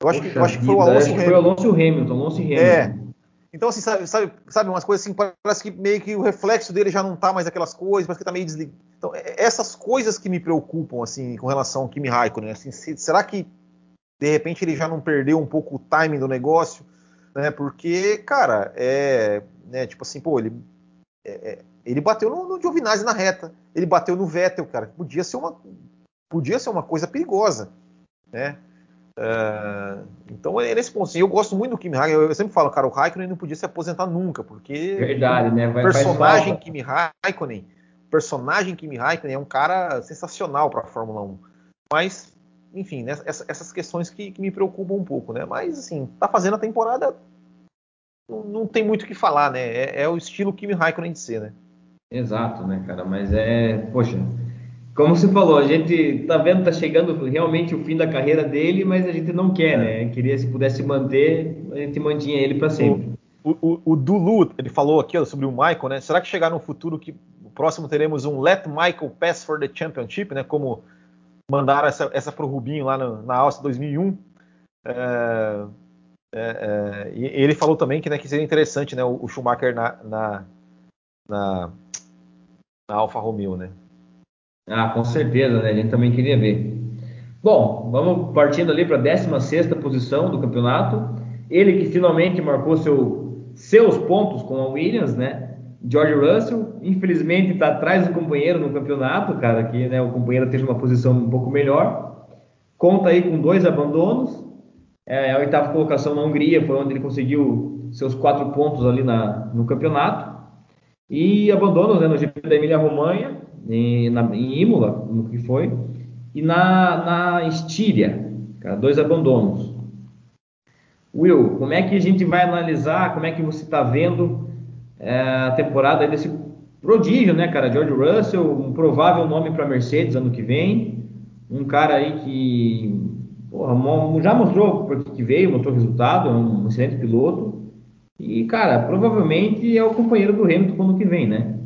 Eu acho, que, eu acho que foi o Alonso e o Hamilton. Foi o Alonso e o Hamilton, Alonso e é. Hamilton. É. Então, assim, sabe, sabe, sabe, umas coisas assim, parece que meio que o reflexo dele já não tá mais aquelas coisas, parece que tá meio desligado. Então, é, é essas coisas que me preocupam, assim, com relação ao Kimi Raikkonen, assim, se, será que de repente ele já não perdeu um pouco o timing do negócio? né? Porque, cara, é, né, tipo assim, pô, ele, é, ele bateu no, no Giovinazzi na reta, ele bateu no Vettel, cara, podia ser uma, podia ser uma coisa perigosa, né? Uh, então, é nesse ponto, assim, eu gosto muito do Kimi Raikkonen. Eu, eu sempre falo, cara, o Raikkonen não podia se aposentar nunca, porque Verdade, né? Vai, personagem Kimi Raikkonen, personagem Kimi Raikkonen é um cara sensacional para a Fórmula 1. Mas enfim, né, essas questões que, que, me preocupam um pouco, né? Mas assim, tá fazendo a temporada, não, não tem muito o que falar, né? É, é, o estilo Kimi Raikkonen de ser, né? Exato, né, cara? Mas é, poxa, como você falou, a gente tá vendo, tá chegando realmente o fim da carreira dele, mas a gente não quer, é. né? Queria se pudesse manter, a gente mantinha ele para sempre. O, o, o, Dulu, ele falou aqui ó, sobre o Michael, né? Será que chegar no futuro que o próximo teremos um Let Michael Pass for the Championship, né? Como mandaram essa, essa para o Rubinho lá no, na Áustria 2001. É, é, é, e ele falou também que, né, que seria interessante né, o, o Schumacher na, na, na, na Alfa Romeo, né? Ah, com certeza, né? A gente também queria ver. Bom, vamos partindo ali para a 16 posição do campeonato. Ele que finalmente marcou seu, seus pontos com a Williams, né? George Russell, infelizmente, está atrás do companheiro no campeonato, cara, que né, o companheiro teve uma posição um pouco melhor. Conta aí com dois abandonos. É, a oitava colocação na Hungria foi onde ele conseguiu seus quatro pontos ali na, no campeonato. E abandonos né, no GP da Emília-Romanha, em, em Imola, como que foi, e na, na Estíria, cara, dois abandonos. Will, como é que a gente vai analisar, como é que você está vendo é, a temporada desse prodígio, né, cara? George Russell, um provável nome para Mercedes ano que vem. Um cara aí que porra, já mostrou por que veio, mostrou resultado, é um excelente piloto. E, cara, provavelmente é o companheiro do Hamilton ano que vem, né?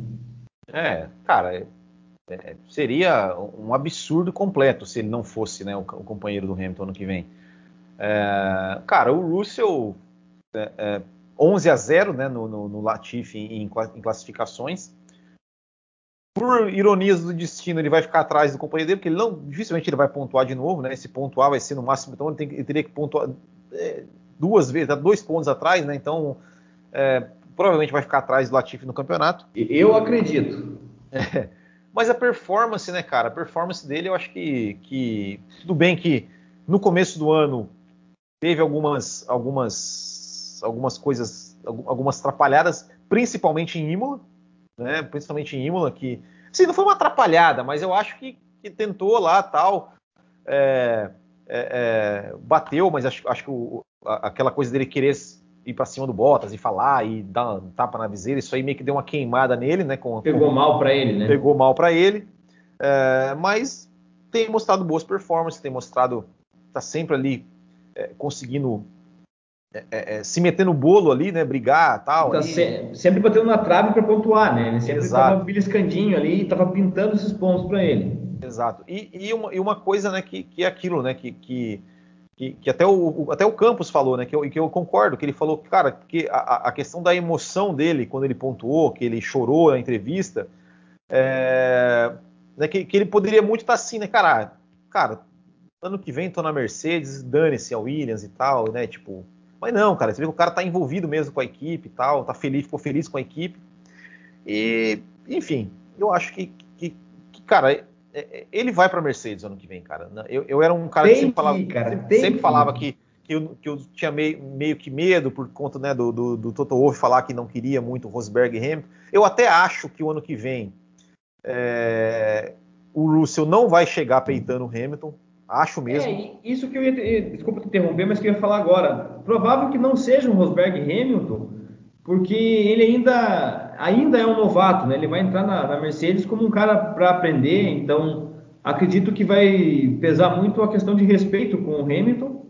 É, cara, é, é, seria um absurdo completo se ele não fosse né, o, o companheiro do Hamilton ano que vem. É, cara, o Russell é, é, 11 a 0 né, no, no, no Latifi em, em, classificações. por ironias do destino, ele vai ficar atrás do companheiro dele, porque ele não, dificilmente ele vai pontuar de novo, né? Esse pontuar vai ser no máximo, então ele, tem, ele teria que pontuar é, duas vezes, tá dois pontos atrás, né? Então, é, provavelmente vai ficar atrás do Latifi no campeonato. Eu acredito. É, mas a performance, né, cara? A performance dele, eu acho que, que tudo bem que no começo do ano teve algumas, algumas, algumas coisas, algumas atrapalhadas, principalmente em Imola, né? Principalmente em Imola, que, sim, não foi uma atrapalhada, mas eu acho que, que tentou lá tal, é, é, é bateu, mas acho, acho que o, aquela coisa dele querer ir para cima do Bottas e falar e dar um tapa na viseira, isso aí meio que deu uma queimada nele, né? Com, pegou com, mal para ele, né? Pegou mal para ele, é, mas tem mostrado boas performances, tem mostrado, tá sempre ali é, conseguindo é, é, é se meter no bolo ali, né? Brigar tal. Tá se, sempre batendo na trave para pontuar, né? Ele sempre estava beliscandinho ali e estava pintando esses pontos para ele. Exato. E, e, uma, e, uma, coisa, né, que, que é aquilo, né, que, que que, que, até, o, até o Campos falou, né? Que eu, que eu concordo, que ele falou, cara, que a, a, questão da emoção dele quando ele pontuou, que ele chorou na entrevista, é, né, que, que, ele poderia muito estar assim, né, cara? Cara, ano que vem tô na Mercedes, dane-se a Williams e tal, né? Tipo, mas não, cara, você vê que o cara tá envolvido mesmo com a equipe e tal, tá feliz, ficou feliz com a equipe. E, enfim, eu acho que, que, que cara, ele vai para Mercedes ano que vem, cara. Eu, eu era um cara tem que sempre falava, que, cara, sempre, sempre falava que, que, eu, que eu tinha meio, meio que medo por conta né, do, do, do Toto Wolff falar que não queria muito Rosberg e Hamilton. Eu até acho que o ano que vem é, o Russell não vai chegar peitando o Hamilton. Acho mesmo. É, isso que eu ia. Desculpa te interromper, mas que eu ia falar agora. Provável que não seja um Rosberg e Hamilton, porque ele ainda, ainda é um novato, né? Ele vai entrar na, na Mercedes como um cara para aprender, então acredito que vai pesar muito a questão de respeito com o Hamilton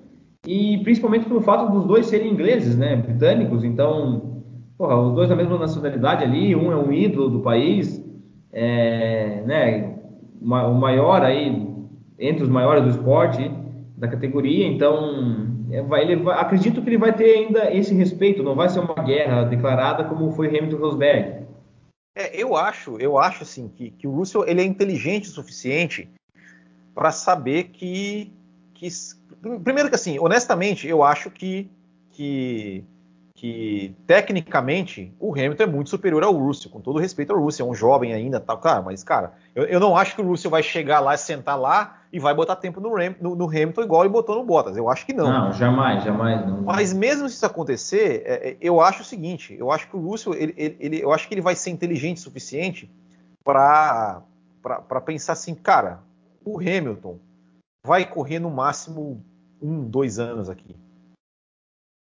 e principalmente pelo fato dos dois serem ingleses, né? Britânicos, então, porra, os dois da mesma nacionalidade ali, um é um ídolo do país, é, né? O maior aí entre os maiores do esporte da categoria, então vai, ele acredito que ele vai ter ainda esse respeito, não vai ser uma guerra declarada como foi Hamilton Rosberg. É, eu acho, eu acho assim que, que o Russell ele é inteligente o suficiente para saber que, que, primeiro que assim, honestamente, eu acho que que que tecnicamente o Hamilton é muito superior ao Russell, com todo respeito ao Russell, é um jovem ainda, tal, cara, mas cara, eu, eu não acho que o Russell vai chegar lá, sentar lá e vai botar tempo no, Ram, no, no, Hamilton igual ele botou no Bottas, eu acho que não. Não, jamais, jamais não. Mas mesmo se isso acontecer, é, é eu acho o seguinte, eu acho que o Russell, ele, ele, ele, eu acho que ele vai ser inteligente o suficiente para para pensar assim, cara, o Hamilton vai correr no máximo um, dois anos aqui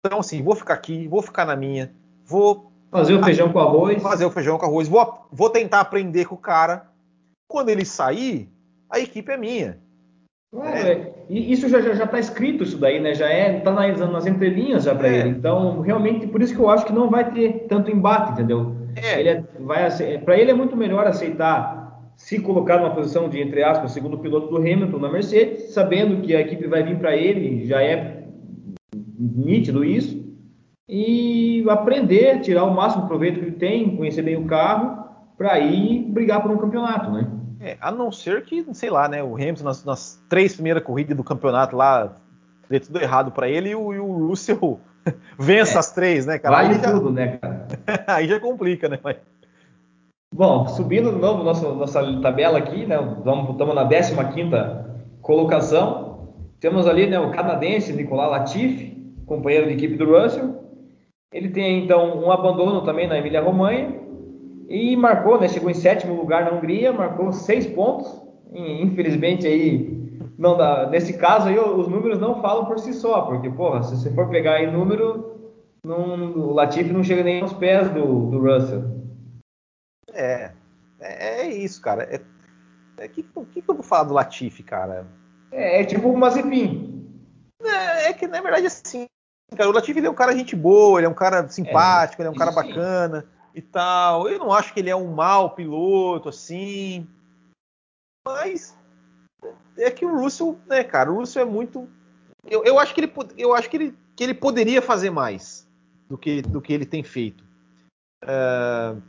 então, assim, vou ficar aqui, vou ficar na minha, vou. Fazer o feijão com arroz. Fazer o feijão com arroz. Vou, vou tentar aprender com o cara. Quando ele sair, a equipe é minha. É, é. Isso já, já, já tá escrito, isso daí, né? Já é, tá nas, nas entrelinhas já para é. ele. Então, realmente, por isso que eu acho que não vai ter tanto embate, entendeu? É. Ele é, vai, para ele é muito melhor aceitar se colocar numa posição de, entre aspas, segundo piloto do Hamilton na Mercedes, sabendo que a equipe vai vir para ele, já é nítido isso, e aprender, tirar o máximo proveito que ele tem, conhecer bem o carro, para ir brigar por um campeonato, né? É, a não ser que, sei lá, né, o Hamilton nas, nas três primeiras corridas do campeonato lá dê tudo errado para ele e o, e o Russell [LAUGHS] vença é, as três, né, cara? Vale já, tudo, né, cara? [LAUGHS] aí já complica, né? Mas... Bom, subindo de novo nossa, nossa tabela aqui, né? Estamos na 15 colocação. Temos ali né, o canadense Nicolas Latifi, companheiro de equipe do Russell. Ele tem então um abandono também na Emília Romanha e marcou, né, chegou em sétimo lugar na Hungria, marcou seis pontos. E, infelizmente aí não dá, nesse caso aí os números não falam por si só, porque porra, se você for pegar aí número, não, o Latifi não chega nem aos pés do, do Russell. É, é, é isso, cara. É, é que, que, que eu vou falar do Latifi, cara? É, é tipo o Mazepin. É, é que na verdade assim, Cara, o Latifi é um cara gente boa, ele é um cara simpático, é, ele é um cara bacana e tal. Eu não acho que ele é um mau piloto, assim. Mas é que o Russell, né, cara, o Russell é muito. Eu, eu acho que ele, eu acho que ele, que ele poderia fazer mais do que, do que ele tem feito. Uh,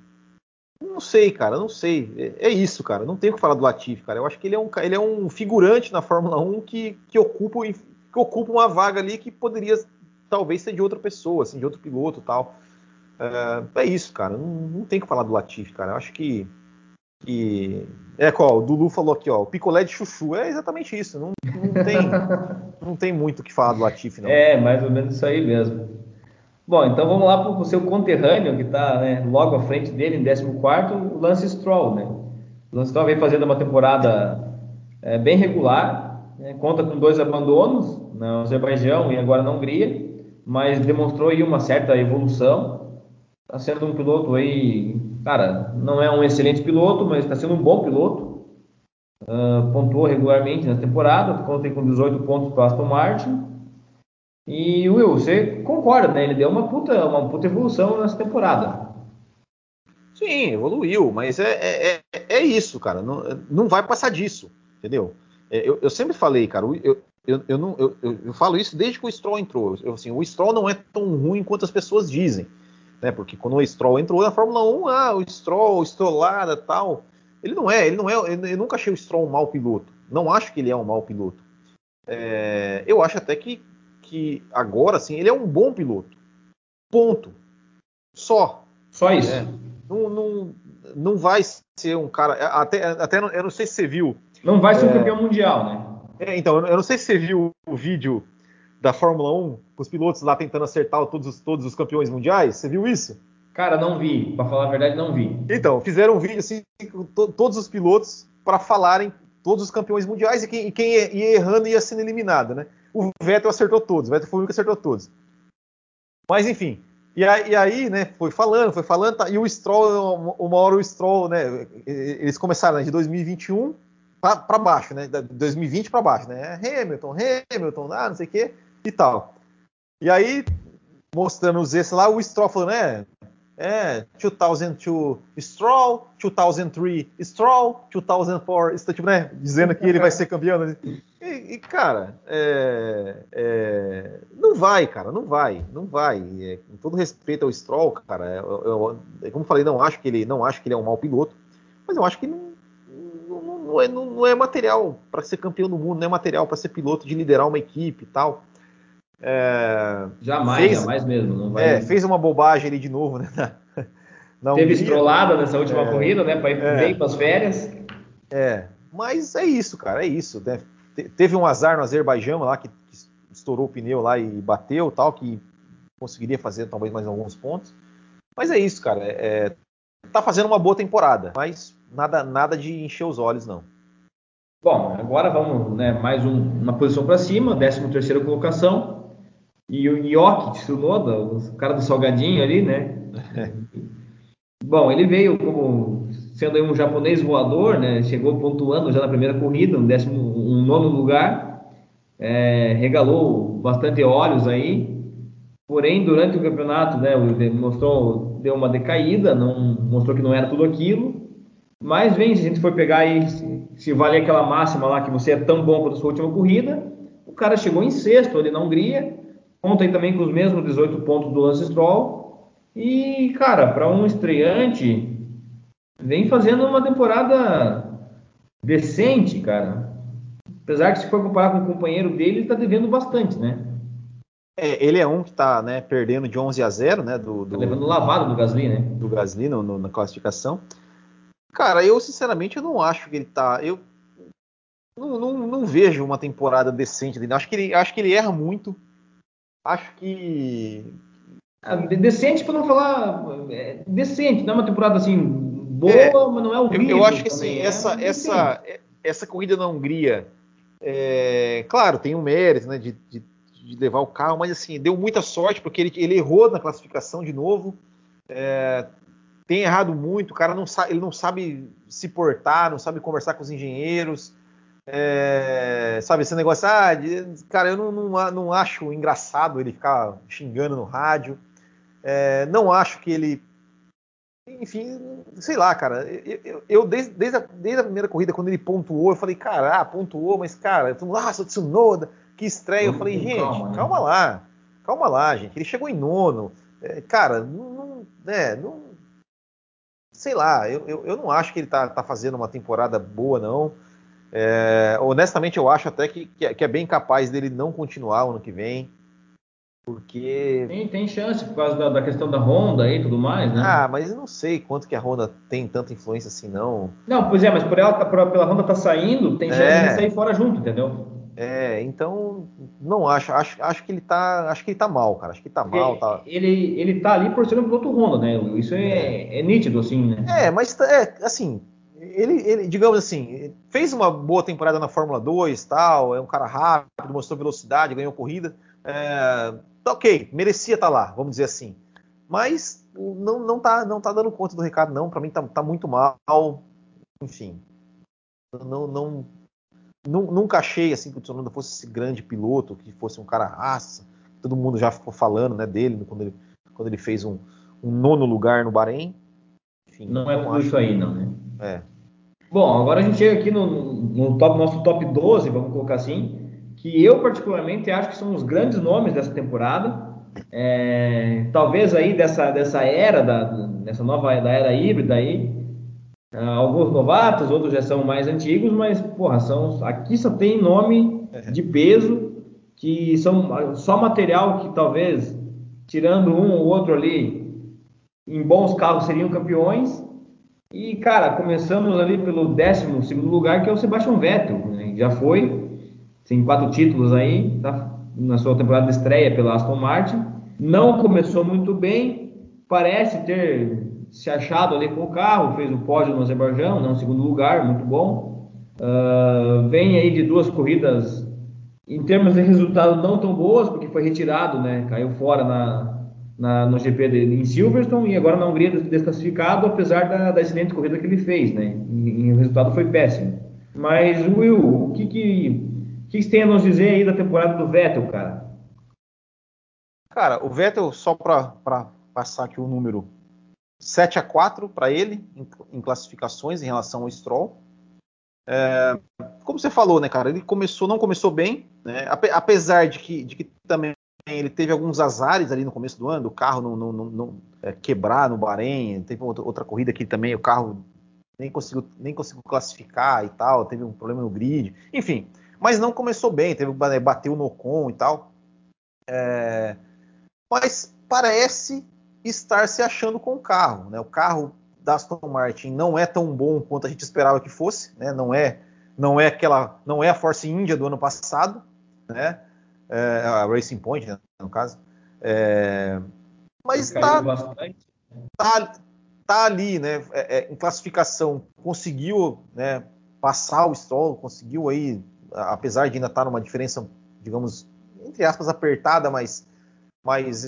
Não sei, cara, não sei. É, é, isso, cara. Não tenho o que falar do Latifi, cara. Eu acho que ele é um, ele é um figurante na Fórmula 1 que, que, ocupa, que ocupa uma vaga ali que poderia talvez ser de outra pessoa, assim, de outro piloto tal. É, é isso, cara. Não, não tem o que falar do Latifi, cara. Eu acho que. que... É qual? O Dulu falou aqui, ó. O picolé de chuchu. É exatamente isso. Não, não tem, [LAUGHS] não tem muito o que falar do Latifi, não. É, mais ou menos isso aí mesmo. Bom, então vamos lá para o seu conterrâneo, que está né, logo à frente dele, em 14, o Lance Stroll. Né? O Lance Stroll vem fazendo uma temporada é, bem regular, né? conta com dois abandonos no Azerbaijão e agora na Hungria, mas demonstrou aí uma certa evolução. Está sendo um piloto aí, cara, não é um excelente piloto, mas está sendo um bom piloto. Uh, pontuou regularmente na temporada, conta com 18 pontos para Aston Martin e Will, você concorda, né? Ele deu uma puta, uma puta evolução nessa temporada. Sim, evoluiu, mas é, é, é, é isso, cara. Não, não vai passar disso, entendeu? É, eu, eu, sempre falei, cara, eu, eu, eu, não, eu, eu, falo isso desde que o Stroll entrou. Eu, assim, o Stroll não é tão ruim quanto as pessoas dizem. Né? Porque quando o Stroll entrou na Fórmula 1, ah, o Stroll, o Strollada tal. Ele não é, ele não é. Eu nunca achei o Stroll um mau piloto. Não acho que ele é um mau piloto. É, eu acho até que que agora, assim, ele é um bom piloto. Ponto. Só. Só isso. É. Não, não, não vai ser um cara. Até, até eu não sei se você viu. Não vai ser um é, campeão mundial, né? É, então, eu não sei se você viu o vídeo da Fórmula 1, com os pilotos lá tentando acertar todos os, todos os campeões mundiais. Você viu isso? Cara, não vi. Para falar a verdade, não vi. Então, fizeram um vídeo assim com to, todos os pilotos para falarem todos os campeões mundiais e quem, e quem ia errando ia sendo eliminado, né? O Vettel acertou todos, o Vettel foi o único que acertou todos. Mas enfim, e aí, e aí, né, foi falando, foi falando, tá, e o Stroll, uma hora o Stroll, né, eles começaram né, de 2021 para baixo, né, 2020 para baixo, né, Hamilton, Hamilton, ah, não sei o que, e tal. E aí, mostrando os esses lá, o Stroll falando, né, é, 2002 Stroll, 2003 Stroll, 2004, tipo, né, dizendo que ele vai ser campeão. Né? E, e cara, é, é, não vai, cara, não vai, não vai. É, com todo respeito ao Stroll, cara, eu, eu, eu, como falei, não acho que ele, não acho que ele é um mau piloto, mas eu acho que não, não, não é, não, é material para ser campeão do mundo, não é material para ser piloto de liderar uma equipe e tal. É, jamais, fez, jamais mesmo. Não vai... É, fez uma bobagem ali de novo, né? Na, na Teve estrolada nessa última é, corrida, né? Para ir é, bem para as férias. É, mas é isso, cara, é isso. Né? Teve um azar no Azerbaijão lá que, que estourou o pneu lá e bateu, tal, que conseguiria fazer talvez mais alguns pontos. Mas é isso, cara. É, tá fazendo uma boa temporada, mas nada, nada de encher os olhos, não. Bom, agora vamos, né, mais um, uma posição para cima, 13 terceira colocação. E o Nyoki Tsunoda, o cara do salgadinho ali, né? [LAUGHS] Bom, ele veio como sendo um japonês voador, né? Chegou pontuando já na primeira corrida, um, décimo, um nono lugar. É, regalou bastante olhos aí. Porém, durante o campeonato, né, mostrou, deu uma decaída, não mostrou que não era tudo aquilo. Mas vem, se a gente for pegar aí, se, se vale aquela máxima lá que você é tão bom quanto a sua última corrida, o cara chegou em sexto ali na Hungria, Conta aí também com os mesmos 18 pontos do Lance Stroll. E, cara, para um estreante, vem fazendo uma temporada decente, cara. Apesar que se for comparar com o companheiro dele, ele tá devendo bastante, né? É, ele é um que tá né, perdendo de 11 a 0, né? Do, do tá levando lavado do Gasly, né? Do Gasly no, no, na classificação. Cara, eu sinceramente eu não acho que ele tá. Eu não, não, não vejo uma temporada decente dele. Acho que ele, acho que ele erra muito acho que. Ah, decente para não falar. É, decente, não é uma temporada assim boa, é, mas não é horrível. Eu, eu acho que assim, essa, é essa, essa corrida na Hungria, é, claro, tem um mérito né, de, de, de, levar o carro, mas assim, deu muita sorte, porque ele, ele errou na classificação de novo. É, tem errado muito, o cara não sabe, ele não sabe se portar, não sabe conversar com os engenheiros. É, sabe, esse negócio, ah, cara, eu não, não, não, acho engraçado ele ficar xingando no rádio. É, não acho que ele. Enfim, sei lá, cara. Eu, eu, eu desde, desde, a, desde, a, primeira corrida, quando ele pontuou, eu falei, cara, ah, pontuou, mas, cara, tu, ah, sou Tsunoda, que estreia. Eu falei, gente, calma, né? calma lá, calma lá, gente. Ele chegou em nono. É, cara, não, não, é, não sei lá, eu, eu, eu não acho que ele está tá fazendo uma temporada boa, não. É, honestamente, eu acho até que, que, é, que, é bem capaz dele não continuar o ano que vem. Porque. Tem, tem chance por causa da, da, questão da Honda e tudo mais, né? Ah, mas eu não sei quanto que a Honda tem tanta influência assim, não. Não, pois é, mas por ela, por, pela Honda tá saindo, tem chance é. de sair fora junto, entendeu? É, então não acho, acho, acho que ele tá, acho que ele tá mal, cara, acho que tá mal, tá. Ele, ele tá ali por ser um piloto Honda, né? Isso é, é. é nítido assim, né? É, mas é assim, ele, ele, digamos assim, fez uma boa temporada na Fórmula 2, tal, é um cara rápido, mostrou velocidade, ganhou corrida. É, tá ok, merecia estar tá lá, vamos dizer assim. Mas não, não, tá, não tá dando conta do recado, não. Para mim tá, tá, muito mal. Enfim. Não, não, nunca achei assim que o Tsunoda fosse esse grande piloto, que fosse um cara raça. Todo mundo já ficou falando né, dele quando ele, quando ele fez um, um nono lugar no Bahrein. Enfim, não, é tudo isso aí, não, né? É. Bom, agora a gente chega aqui no, no top, nosso top 12, vamos colocar assim que eu particularmente acho que são os grandes nomes dessa temporada. É, talvez aí dessa, dessa era, da, dessa nova da era híbrida aí, alguns novatos, outros já são mais antigos, mas porra, são, aqui só tem nome de peso, que são só material que talvez, tirando um ou outro ali, em bons carros seriam campeões. E, cara, começamos ali pelo décimo segundo lugar, que é o Sebastian Vettel. Né? Já foi, tem quatro títulos aí tá? na sua temporada de estreia pela Aston Martin. Não começou muito bem, parece ter se achado ali com o carro, fez o pódio no Azerbaijão, não segundo lugar, muito bom. Uh, vem aí de duas corridas em termos de resultado não tão boas, porque foi retirado, né? Caiu fora na, na no GP de, em Silverstone e agora na Hungria desclassificado, apesar da, da excelente corrida que ele fez, né? E, e o resultado foi péssimo. Mas Will, o que que que você tem a nos dizer aí da temporada do Vettel, cara? Cara, o Vettel, só para passar aqui o número, 7 a 4 para ele em, em, classificações em relação ao Stroll. É, como você falou, né, cara, ele começou, não começou bem, né, apesar de que, de que também ele teve alguns azares ali no começo do ano, o carro não, não, não, não é, quebrar no Bahrein, teve outra, corrida que também o carro nem conseguiu, nem conseguiu classificar e tal, teve um problema no grid, enfim, mas não começou bem, teve bateu no Ocon e tal. É, mas parece estar se achando com o carro, né? O carro da Aston Martin não é tão bom quanto a gente esperava que fosse, né? Não é, não é aquela, não é a Force India do ano passado, né? É, a Racing Point, né, no caso. É, mas está tá, tá ali, né? É, é, em classificação conseguiu, né? Passar o Stroll, conseguiu aí apesar de ainda estar numa diferença, digamos, entre aspas, apertada, mas, mas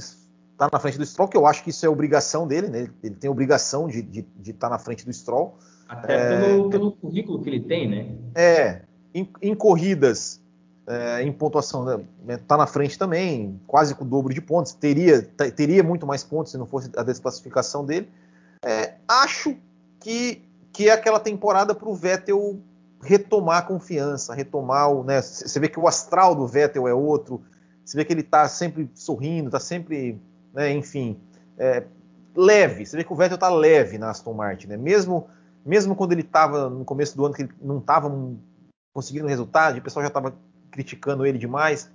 está na frente do Stroll, que eu acho que isso é obrigação dele, né? Ele tem obrigação de, de, de estar na frente do Stroll. Até é, pelo, pelo currículo que ele tem, né? É, em, em corridas, é, em pontuação, está né, tá na frente também, quase com o dobro de pontos. Teria, teria muito mais pontos se não fosse a desclassificação dele. É, acho que, que é aquela temporada para o Vettel retomar a confiança, retomar o. Né, você vê que o astral do Vettel é outro, você vê que ele está sempre sorrindo, está sempre, né, enfim, é, leve. Você vê que o Vettel está leve na Aston Martin, né? Mesmo, mesmo quando ele estava no começo do ano que ele não estava conseguindo resultado, o pessoal já estava criticando ele demais.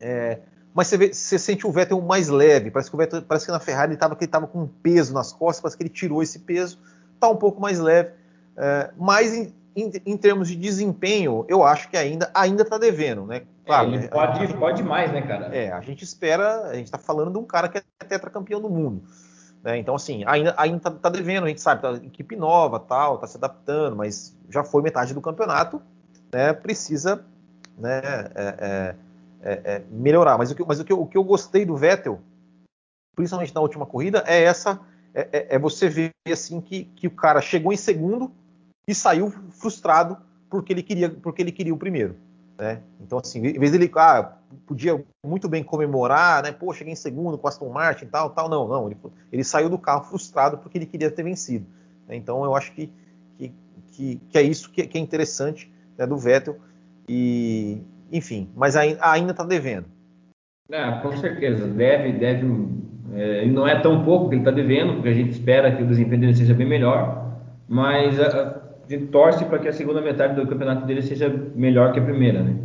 É, mas você, vê, você, sente o Vettel mais leve. Parece que Vettel, parece que na Ferrari ele estava tava com um peso nas costas, parece que ele tirou esse peso, está um pouco mais leve. É, mas em, em, em, termos de desempenho, eu acho que ainda ainda está devendo, né? Claro, ele pode, gente, pode mais, né, cara? É, a gente espera, a gente está falando de um cara que é tetracampeão do mundo. Né? Então, assim, ainda, ainda tá, tá, devendo, a gente sabe, tá equipe nova, tal, tá se adaptando, mas já foi metade do campeonato, né? Precisa né, é, é, é, é melhorar. Mas, o que, mas o, que eu, o que eu gostei do Vettel, principalmente na última corrida, é essa. É, é, é você ver assim que, que o cara chegou em segundo, e saiu frustrado porque ele queria, porque ele queria o primeiro. Né? Então, assim, em vez dele, ah, podia muito bem comemorar, né? Pô, cheguei em segundo com Aston Martin tal, tal. Não, não. Ele, ele saiu do carro frustrado porque ele queria ter vencido. Né? Então, eu acho que, que, que, que é isso que, que é interessante né, do Vettel. E, enfim, mas ainda está devendo. É, com certeza. Deve, deve É, não é tão pouco que ele está devendo, porque a gente espera que o desempenho dele seja bem melhor, mas a, gente torce para que a segunda metade do campeonato dele seja melhor que a primeira, né?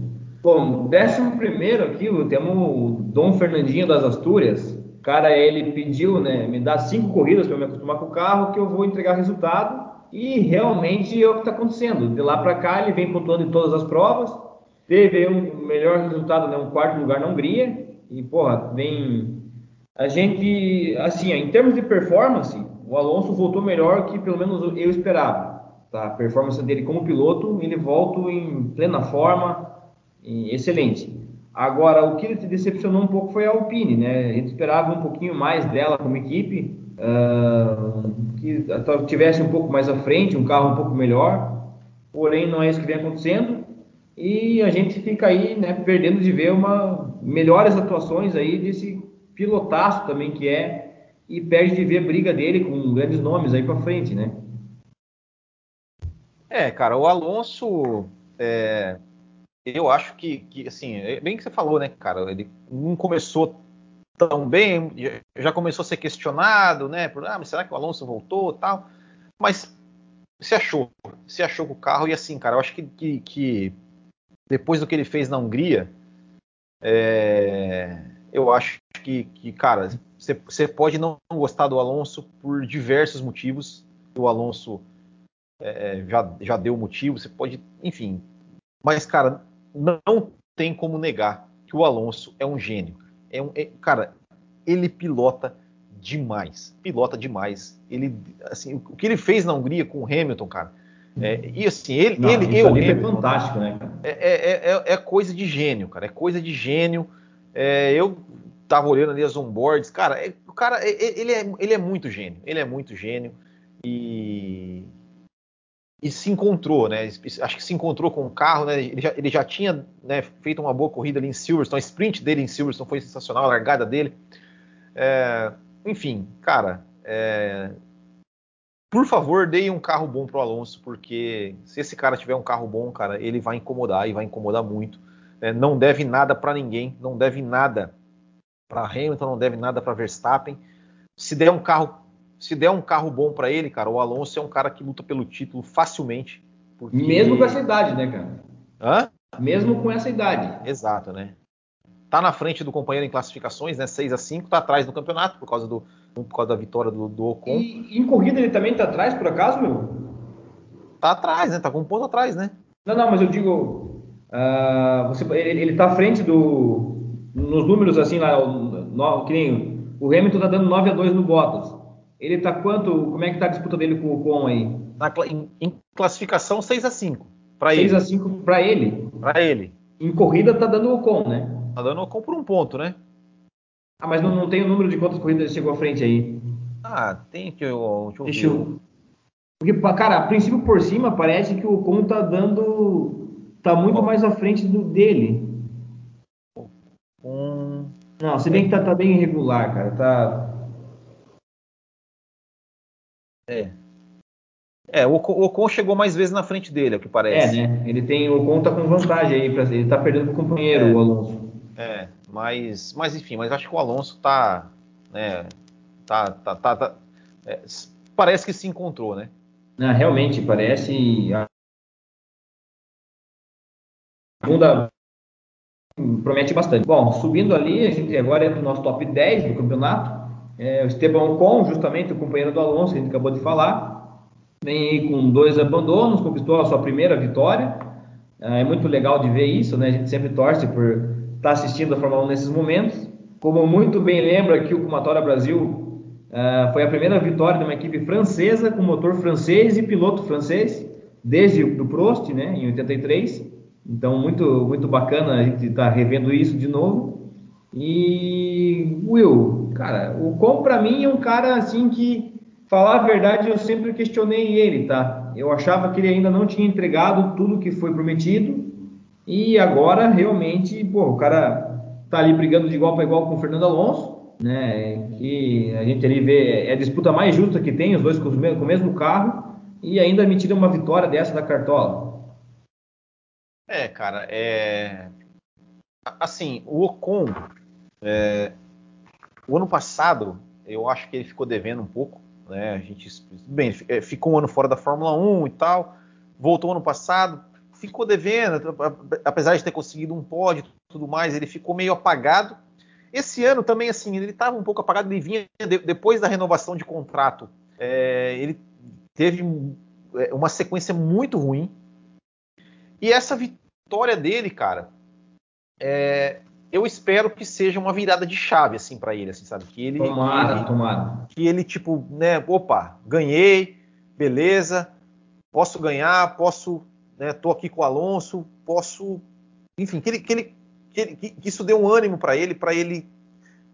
Bom, décimo primeiro aqui, temos o Dom Fernandinho das Astúrias. Cara, ele pediu, né, me dá cinco corridas para me acostumar com o carro que eu vou entregar resultado. E realmente é o que está acontecendo. De lá para cá, ele vem pontuando em todas as provas. Teve um melhor resultado, né, um quarto lugar na Hungria. E, porra, vem. A gente, assim, em termos de performance, o Alonso voltou melhor que pelo menos eu esperava. Tá? A performance dele como piloto, ele volta em plena forma, excelente. Agora, o que decepcionou um pouco foi a Alpine, né? A gente esperava um pouquinho mais dela como equipe, uh, que tivesse um pouco mais à frente, um carro um pouco melhor, porém não é isso que vem acontecendo e a gente fica aí, né, perdendo de ver uma melhores atuações aí desse pilotaço também que é e perde de ver a briga dele com grandes nomes aí para frente, né? É, cara, o Alonso é, eu acho que, que, assim, é bem que você falou, né, cara? Ele não começou tão bem, já começou a ser questionado, né? Por, ah, mas será que o Alonso voltou tal? Mas se achou, se achou com o carro e assim, cara, eu acho que, que, que depois do que ele fez na Hungria, é, eu acho que, que cara, você pode não gostar do Alonso por diversos motivos. O Alonso é, já, já deu motivo, você pode, enfim. Mas, cara, não tem como negar que o Alonso é um gênio. É um, é, cara, ele pilota demais, pilota demais. Ele, assim, o que ele fez na Hungria com o Hamilton, cara. É, e assim, ele, Não, ele eu, é fantástico, né? É, é, é, é, coisa de gênio, cara. É coisa de gênio. É, eu tava olhando ali as onboards, cara. É, o cara, ele é, ele é muito gênio. Ele é muito gênio e e se encontrou, né? Acho que se encontrou com o carro, né? Ele já, ele já tinha né, feito uma boa corrida ali em Silverstone, a sprint dele em Silverstone foi sensacional, a largada dele. É, enfim, cara, é, por favor, deem um carro bom pro Alonso, porque se esse cara tiver um carro bom, cara, ele vai incomodar e vai incomodar muito. É, não deve nada para ninguém, não deve nada para Hamilton, não deve nada para Verstappen. Se der um carro se der um carro bom para ele, cara, o Alonso é um cara que luta pelo título facilmente. Porque... Mesmo com essa idade, né, cara? Hã? Mesmo com essa idade. Exato, né? Tá na frente do companheiro em classificações, né? 6 a 5 tá atrás no campeonato por causa do por causa da vitória do, do Ocon. E em corrida ele também tá atrás, por acaso, meu? Tá atrás, né? Tá com um ponto atrás, né? Não, não, mas eu digo. Uh, você, ele, ele tá à frente do. Nos números assim lá, no, que nem o Hamilton tá dando 9 a 2 no Bottas. Ele tá quanto? Como é que tá a disputa dele com o Ocon aí? Na, em, em, classificação 6 a 5 para ele. 6 a 5 para ele. Para ele. Em corrida tá dando o Ocon, né? Tá dando o Ocon por um ponto, né? Ah, mas não, não tem o número de quantas corridas ele chegou à frente aí. Ah, tem que eu, deixa eu Deixa eu... Porque, cara, a princípio por cima parece que o Ocon tá dando. tá muito mais à frente do dele. Um... Não, se bem que tá, tá bem irregular, cara. Tá, é. É, o Ocon chegou mais vezes na frente dele, é o que parece. É, né? Ele tem, o Ocon tá com vantagem aí, pra, ele tá perdendo pro companheiro, é, o Alonso. É, mas, mas enfim, mas acho que o Alonso tá, né, tá, tá, tá, tá é, parece que se encontrou, né? Não, realmente, parece a segunda promete bastante. Bom, subindo ali, a gente agora entra no nosso top 10 do campeonato. É, o Esteban Ocon, justamente o companheiro do Alonso, que a gente acabou de falar, vem com dois abandonos, conquistou a sua primeira vitória. É, é muito legal de ver isso, né? A gente sempre torce por estar assistindo a Fórmula 1 nesses momentos. Como muito bem lembra aqui o Kumatora Brasil, uh, foi a primeira vitória de uma equipe francesa com motor francês e piloto francês, desde o Prost, né, em 83. Então, muito, muito bacana a gente estar tá revendo isso de novo. E, Will, Cara, o Com para mim é um cara assim que, falar a verdade, eu sempre questionei ele, tá? Eu achava que ele ainda não tinha entregado tudo que foi prometido e agora realmente, pô, o cara tá ali brigando de igual para igual com o Fernando Alonso, né? Que a gente ali vê é a disputa mais justa que tem, os dois com, o mesmo carro e ainda me tira uma vitória dessa da cartola. É, cara, é assim, o Ocon é, o ano passado, eu acho que ele ficou devendo um pouco, né? A gente, bem, é, ficou um ano fora da Fórmula 1 e tal, voltou ano passado, ficou devendo, apesar de ter conseguido um pódio e tudo mais, ele ficou meio apagado. Esse ano também, assim, ele estava um pouco apagado, ele vinha de, depois da renovação de contrato, é, ele teve é, uma sequência muito ruim. E essa vitória dele, cara, é, eu espero que seja uma virada de chave, assim, para ele, assim, sabe? Que ele, tomara, ele, tomara. Que ele, tipo, né, opa, ganhei, beleza, posso ganhar, posso, né, tô aqui com o Alonso, posso, enfim, que ele, que, ele, que, ele, que isso dê um ânimo para ele, para ele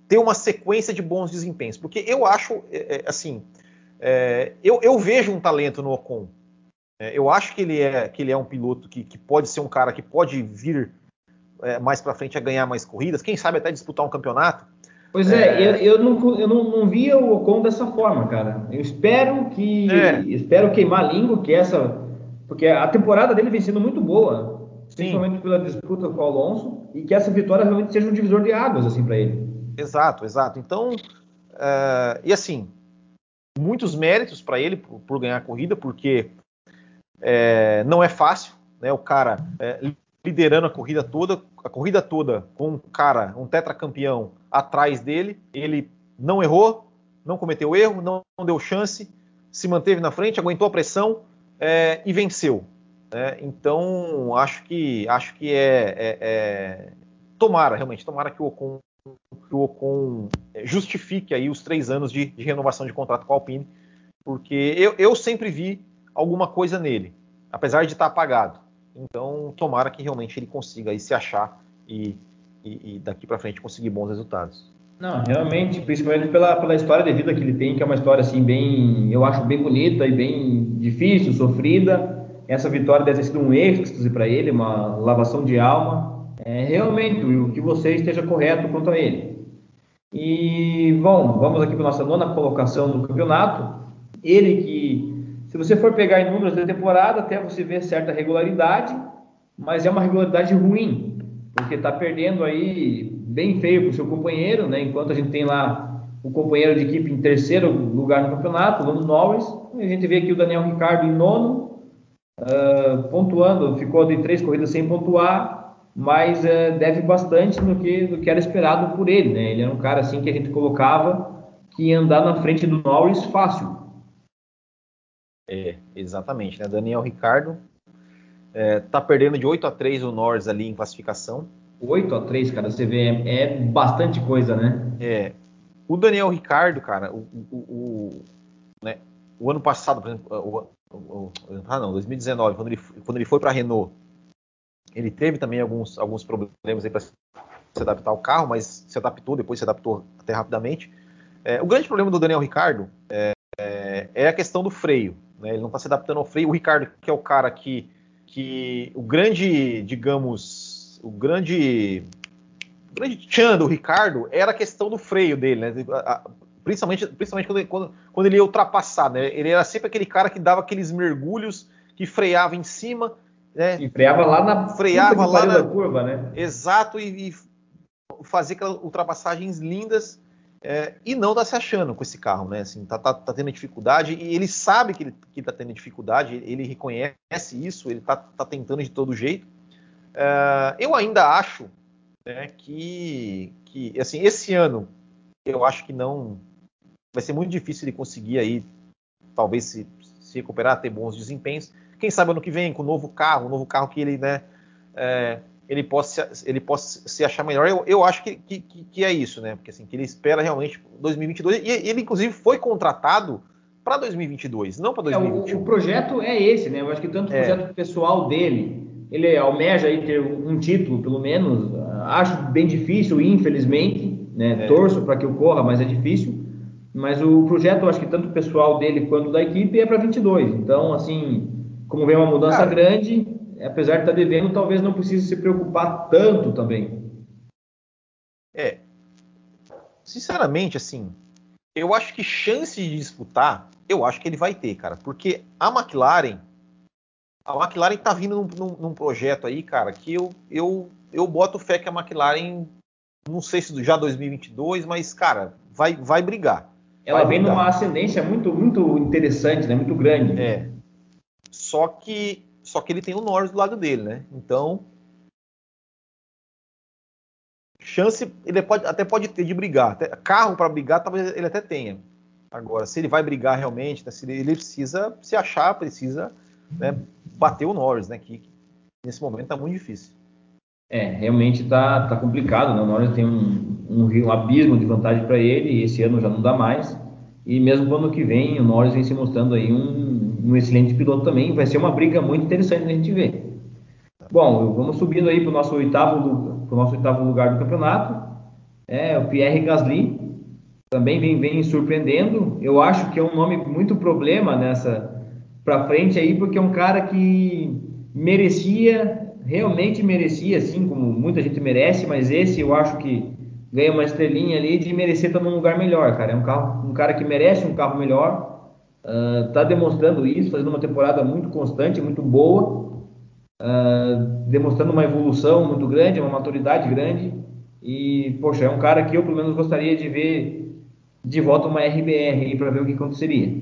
ter uma sequência de bons desempenhos, porque eu acho, é, é, assim, é, eu, eu, vejo um talento no Ocon. É, eu acho que ele é, que ele é um piloto que, que pode ser um cara que pode vir é, mais para frente a ganhar mais corridas, quem sabe até disputar um campeonato. Pois é, é... Eu, eu, não, eu não, não, via o Ocon dessa forma, cara. Eu espero que. É. Espero queimar a língua, que essa. Porque a temporada dele vem sendo muito boa, Sim. principalmente pela disputa com o Alonso, e que essa vitória realmente seja um divisor de águas, assim, para ele. Exato, exato. Então, uh, e assim, muitos méritos para ele por, por, ganhar a corrida, porque é, não é fácil, né? O cara é, liderando a corrida toda, a corrida toda com um cara, um tetracampeão atrás dele, ele não errou, não cometeu erro, não, não deu chance, se manteve na frente, aguentou a pressão é, e venceu. Né? Então acho que acho que é, é, é, tomara realmente, tomara que o Ocon, que o Ocon justifique aí os três anos de, de renovação de contrato com a Alpine, porque eu, eu sempre vi alguma coisa nele, apesar de estar apagado. Então, tomara que realmente ele consiga aí se achar e, e, e daqui para frente conseguir bons resultados. Não, realmente, principalmente pela, pela história de vida que ele tem, que é uma história assim bem, eu acho bem bonita e bem difícil, sofrida. Essa vitória deve ter sido um êxtase para ele, uma lavação de alma. É, realmente, o que você esteja correto quanto a ele. E, bom, vamos aqui para nossa nona colocação do campeonato. Ele que se você for pegar em números da temporada, até você vê certa regularidade, mas é uma regularidade ruim, porque está perdendo aí bem feio para o seu companheiro, né? Enquanto a gente tem lá o companheiro de equipe em terceiro lugar no campeonato, Lando Norris, a gente vê aqui o Daniel Ricardo em nono, uh, pontuando, ficou de três corridas sem pontuar, mas uh, deve bastante no que, no que era esperado por ele, né? Ele era um cara assim que a gente colocava que ia andar na frente do Norris fácil. É, exatamente, né? Daniel Ricardo é, tá perdendo de 8 a 3 o Norris ali em classificação. 8 a 3, cara, você vê, é, é bastante coisa, né? É. O Daniel Ricardo, cara, o, o, o, né, o ano passado, por exemplo, o, ah não, 2019, quando ele, quando ele foi para a Renault, ele teve também alguns, alguns problemas para se adaptar ao carro, mas se adaptou, depois se adaptou até rapidamente. É, o grande problema do Daniel Ricardo é, é, é a questão do freio. Né? Ele não está se adaptando ao freio. O Ricardo, que é o cara que, que o grande, digamos, o grande, o grande tchan do Ricardo era a questão do freio dele, né? principalmente, principalmente quando, quando, quando, ele ia ultrapassar. Né? Ele era sempre aquele cara que dava aqueles mergulhos, que freava em cima. Né? E freava lá na, freava lá na curva, né? Exato, e, e fazia aquelas ultrapassagens lindas é, e não está se achando com esse carro, né? Assim, tá, tá, tá, tendo dificuldade e ele sabe que ele está tendo dificuldade, ele reconhece isso, ele está tá tentando de todo jeito. É, eu ainda acho né, que, que, assim, esse ano eu acho que não vai ser muito difícil ele conseguir aí, talvez se, se recuperar, ter bons desempenhos. Quem sabe ano que vem com um novo carro, um novo carro que ele, né? É, ele possa, ele possa se achar melhor. Eu, eu acho que, que, que, é isso, né? Porque assim, que ele espera realmente 2022 e ele inclusive foi contratado para 2022, não para 2021. É, o, o, projeto é esse, né? Eu acho que tanto o é. projeto pessoal dele, ele almeja aí ter um título, pelo menos. Acho bem difícil, infelizmente, né? É. Torço para que ocorra, mas é difícil. Mas o projeto, eu acho que tanto pessoal dele quanto da equipe é para 22. Então, assim, como vem uma mudança Cara, grande, apesar de estar tá devendo, talvez não precise se preocupar tanto também. É. Sinceramente, assim, eu acho que chance de disputar, eu acho que ele vai ter, cara. Porque a McLaren, a McLaren tá vindo num, num, num projeto aí, cara, que eu, eu, eu boto fé que a McLaren, não sei se já 2022, mas, cara, vai, vai brigar. Ela vai vem brigar. numa ascendência muito, muito interessante, né? Muito grande. É. Só que, só que ele tem o Norris do lado dele, né? Então, chance ele pode, até pode ter de brigar. Até, carro para brigar, talvez ele até tenha. Agora, se ele vai brigar realmente, né, se ele, ele, precisa se achar, precisa né, bater o Norris, né? Que, nesse momento está muito difícil. É, realmente tá, tá complicado, né? O Norris tem um, um, um abismo de vantagem para ele e esse ano já não dá mais. E mesmo no ano que vem, o Norris vem se mostrando aí um, um excelente piloto também. Vai ser uma briga muito interessante a gente ver. Bom, vamos subindo aí para o nosso oitavo, pro nosso oitavo lugar do campeonato. É, o Pierre Gasly também vem, vem surpreendendo. Eu acho que é um nome muito problema nessa para frente aí, porque é um cara que merecia, realmente merecia, assim como muita gente merece, mas esse eu acho que ganha uma estrelinha ali de merecer estar num lugar melhor, cara. É um, carro, um cara que merece um carro melhor, uh, tá demonstrando isso, fazendo uma temporada muito constante, muito boa, uh, demonstrando uma evolução muito grande, uma maturidade grande. E, poxa, é um cara que eu pelo menos gostaria de ver de volta uma RBR para ver o que aconteceria.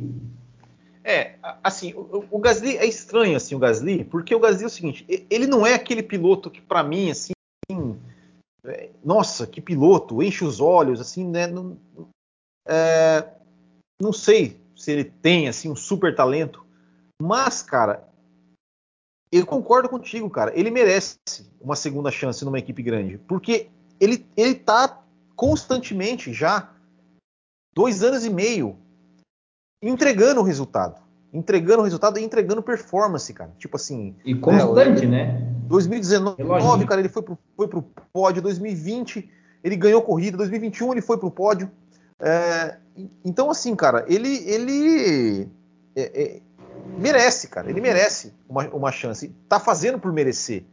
É, assim, o, o, Gasly é estranho assim o Gasly, porque o Gasly é o seguinte, ele não é aquele piloto que para mim assim, é, nossa, que piloto, enche os olhos assim, né? Não, é, não sei se ele tem assim um super talento, mas cara, eu concordo contigo, cara, ele merece uma segunda chance numa equipe grande, porque ele ele tá constantemente já dois anos e meio entregando o resultado. Entregando o resultado e entregando performance, cara. Tipo assim. E constante, né? 2019, cara, ele foi pro, foi pro pódio. 2020, ele ganhou corrida. 2021, ele foi pro pódio. É, então, assim, cara, ele, ele é, é, merece, cara. Ele merece uma, uma chance. Tá fazendo por merecer,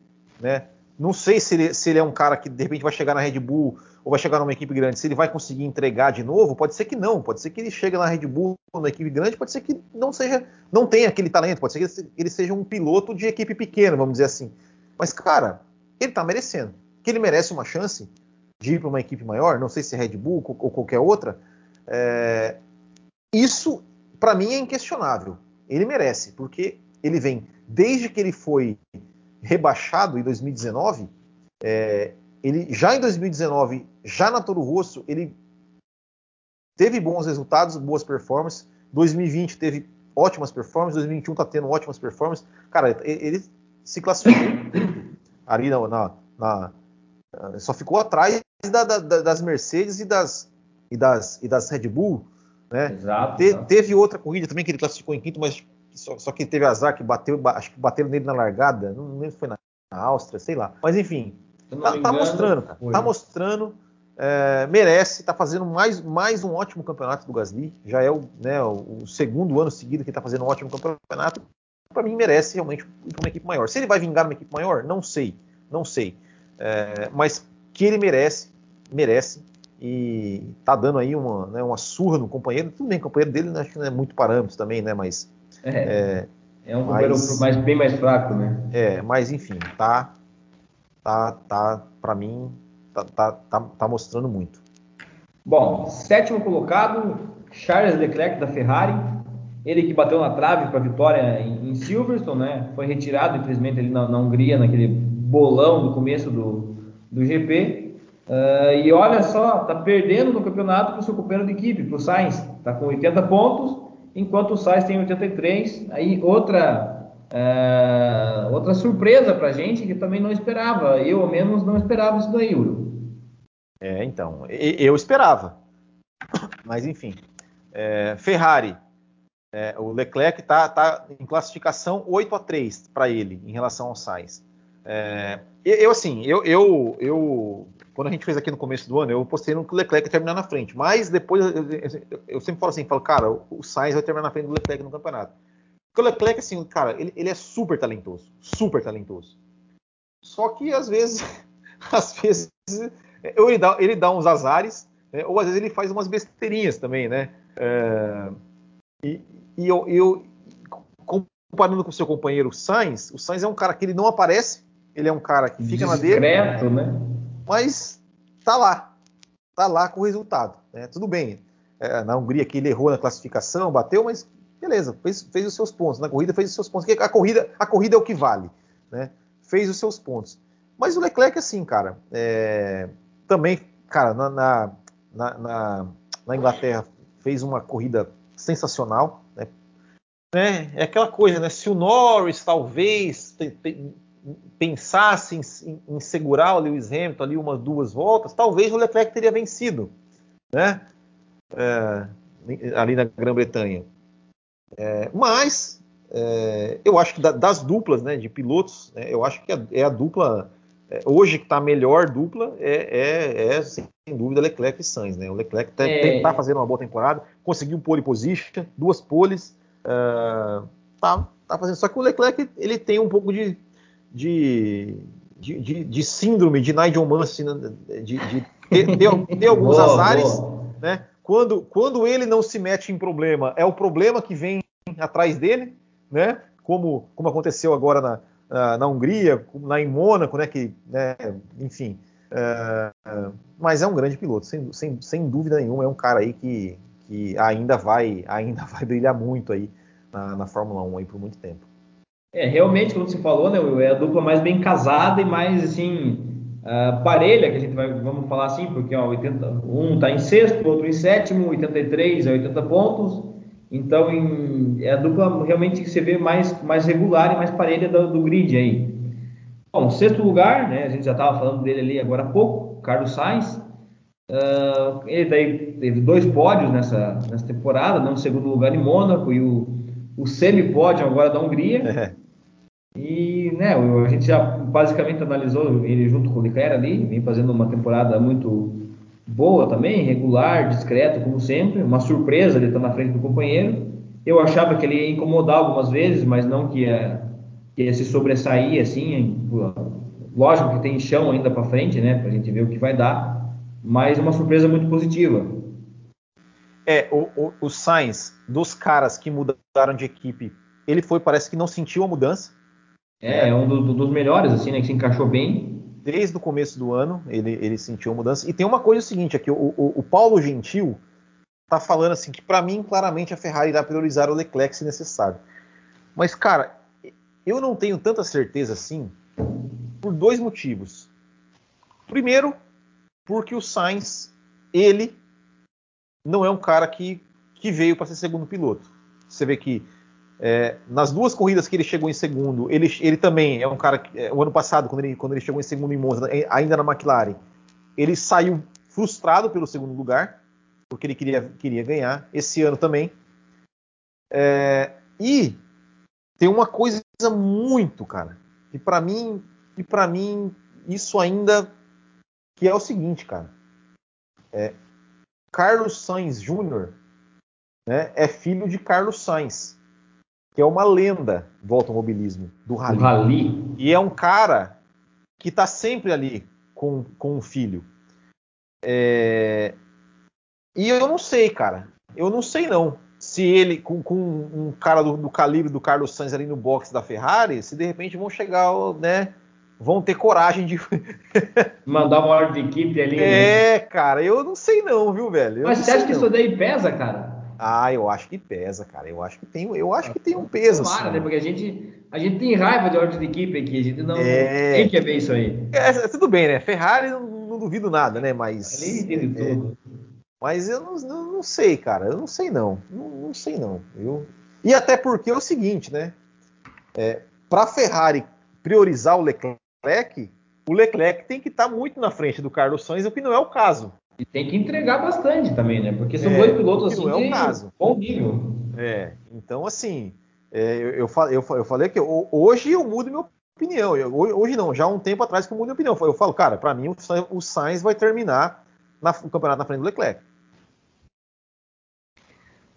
né? Não sei se ele, se ele é um cara que de repente vai chegar na Red Bull ou vai chegar numa equipe grande, se ele vai conseguir entregar de novo, pode ser que não, pode ser que ele chegue na Red Bull, numa equipe grande, pode ser que não seja, não tenha aquele talento, pode ser que ele seja um piloto de equipe pequena, vamos dizer assim. Mas, cara, ele tá merecendo. Que ele merece uma chance de ir para uma equipe maior, não sei se é Red Bull ou qualquer outra. É... Isso, para mim, é inquestionável. Ele merece, porque ele vem, desde que ele foi rebaixado em 2019, é, ele já em 2019, já na Toro Rosso, ele teve bons resultados, boas performances. 2020 teve ótimas performances, 2021 está tendo ótimas performances. Cara, ele se classificou ali na, na, na, só ficou atrás da, da, das Mercedes e das, e das, e das Red Bull, né? Exato, Te, exato. Teve outra corrida também que ele classificou em quinto, mas só, só que teve azar que bateu, acho que bateram nele na largada, não lembro se foi na, na Áustria, sei lá. Mas enfim, tá, engano, tá, mostrando, cara. Tá mostrando, é, merece, tá fazendo mais, mais um ótimo campeonato do Gasly. Já é o, né, o, o segundo ano seguido que tá fazendo um ótimo campeonato. Para mim, merece realmente uma equipe maior. Se ele vai vingar uma equipe maior, não sei, não sei. É, mas que ele merece, merece. E tá dando aí uma, né, uma surra no companheiro. Tudo bem, o companheiro dele né, acho que não é muito parâmetro também, né? Mas é, é, é um companheiro mais, bem mais fraco, né? É, mas enfim, tá, tá, tá, para mim, tá, tá, tá, tá, mostrando muito. Bom, sétimo colocado, Charles Leclerc da Ferrari, ele que bateu na trave para a vitória em, em, Silverstone, né? Foi retirado, infelizmente, ali na, na Hungria, naquele bolão do começo do, do GP. Uh, e olha só, tá perdendo no campeonato para o seu companheiro de equipe, para o Sainz. Tá com 80 pontos, enquanto o Sainz tem 83. Aí outra uh, outra surpresa para a gente que também não esperava. Eu, ao menos, não esperava isso daí, Uro. É, então, eu esperava. Mas, enfim. É, Ferrari, é, o Leclerc está tá em classificação 8 a 3 para ele em relação ao Sainz. É, eu, assim, eu, eu, eu, quando a gente fez aqui no começo do ano, eu postei no que o Leclerc ia terminar na frente. Mas depois, eu, eu, sempre falo assim, falo, cara, o Sainz vai terminar na frente do Leclerc no campeonato. Porque o Leclerc, assim, cara, ele, ele é super talentoso, super talentoso. Só que às vezes, [LAUGHS] às vezes, ele dá, ele dá uns azares, né, ou às vezes ele faz umas besteirinhas também, né? É, e, e eu, eu, comparando com o seu companheiro Sainz, o Sainz é um cara que ele não aparece, ele é um cara que fica Discreto, na dele, né? mas tá lá, tá lá com o resultado. Né? Tudo bem, é, na Hungria que ele errou na classificação, bateu, mas beleza, fez, fez os seus pontos. Na corrida fez os seus pontos. A corrida, a corrida é o que vale. Né? Fez os seus pontos. Mas o Leclerc, assim, cara, é, também, cara, na, na, na, na, Inglaterra fez uma corrida sensacional. Né? É, é aquela coisa, né? Se o Norris talvez pensasse em, em, segurar o Lewis Hamilton ali umas duas voltas, talvez o Leclerc teria vencido, né? É, ali na Grã-Bretanha. É, mas é, eu acho que da, das duplas né, de pilotos, né, eu acho que é, é a dupla é, hoje que está a melhor dupla é, é, sem dúvida Leclerc e Sainz. Né? O Leclerc está é. tá fazendo uma boa temporada, conseguiu pole position, duas poles, uh, tá, tá fazendo. Só que o Leclerc ele tem um pouco de, de, de, de, de síndrome de Nigel Mansell, né? de, de ter, ter, ter alguns boa, azares, boa. né? Quando, quando ele não se mete em problema, é o problema que vem atrás dele, né? Como, como aconteceu agora na, na, na Hungria, na em Mônaco, né? Que, né, enfim. Uh, mas é um grande piloto, sem, sem, sem dúvida nenhuma, é um cara aí que, que ainda vai ainda [LAUGHS] vai brilhar muito aí na, na Fórmula 1 aí por muito tempo. É, realmente, como você falou, né, é a dupla mais bem casada e mais, assim, uh, parelha, que a gente vai, vamos falar assim, porque ó, 80, um está em sexto, outro em sétimo, 83 a 80 pontos. Então, em, é a dupla realmente que você vê mais, mais regular e mais parelha do, do grid aí. Bom, sexto lugar, né, a gente já estava falando dele ali agora há pouco, Carlos Sainz. Uh, ele daí teve dois pódios nessa, nessa temporada, não segundo lugar em Mônaco e o, o semi-pódio agora da Hungria. É. E né, a gente já basicamente analisou ele junto com o Leclerc ali, vem fazendo uma temporada muito boa também, regular, discreto, como sempre. Uma surpresa ele estar na frente do companheiro. Eu achava que ele ia incomodar algumas vezes, mas não que ia, que ia se sobressair assim. Lógico que tem chão ainda para frente, né, para a gente ver o que vai dar, mas uma surpresa muito positiva. É, o, o, o Sainz, dos caras que mudaram de equipe, ele foi, parece que não sentiu a mudança. É, é um do, do, dos melhores, assim, né? Que se encaixou bem. Desde o começo do ano, ele, ele sentiu a mudança. E tem uma coisa seguinte aqui, o, o, o Paulo Gentil tá falando assim que para mim claramente a Ferrari irá priorizar o Leclerc se necessário. Mas cara, eu não tenho tanta certeza assim por dois motivos. Primeiro, porque o Sainz, ele não é um cara que, que veio para ser segundo piloto. Você vê que é, nas duas corridas que ele chegou em segundo, ele, ele também é um cara que, é, o ano passado, quando ele, quando ele chegou em segundo em Monza, é, ainda na McLaren, ele saiu frustrado pelo segundo lugar, porque ele queria, queria ganhar. Esse ano também. É, e tem uma coisa muito, cara, que para mim, e para mim isso ainda que é o seguinte, cara. É, Carlos Sainz Jr. Né, é filho de Carlos Sainz que é uma lenda do automobilismo, do rally. rally. E é um cara que está sempre ali com, com o filho. É... E eu não sei, cara. Eu não sei não. Se ele, com, com um cara do, do, calibre do Carlos Sainz ali no box da Ferrari, se de repente vão chegar, né? Vão ter coragem de. [LAUGHS] Mandar uma ordem de equipe ali. É, né? cara, eu não sei não, viu, velho? Eu Mas você acha que isso daí pesa, cara? Ah, eu acho que pesa, cara. Eu acho que tem, eu acho que tem um peso. Claro, assim, né? Porque a gente, a gente tem raiva de ordem de equipe aqui. A gente não. É... Quem quer ver isso aí? É, é, tudo bem, né? Ferrari não, não duvido nada, né? Mas. Ali é, tudo. Mas eu não, não, não, sei, cara. Eu não sei não. Não, não sei não. Eu... E até porque é o seguinte, né? É, Para Ferrari priorizar o Leclerc, o Leclerc tem que estar tá muito na frente do Carlos Sainz, o que não é o caso. E tem que entregar bastante também, né? Porque são é, dois pilotos assim não é o caso. bom nível. É, então assim, é, eu, eu, eu, eu, falei que hoje eu mudo minha opinião. Eu, hoje não, já há um tempo atrás que eu mudo minha opinião. Eu falo, cara, para mim o Sainz vai terminar na, o campeonato na frente do Leclerc.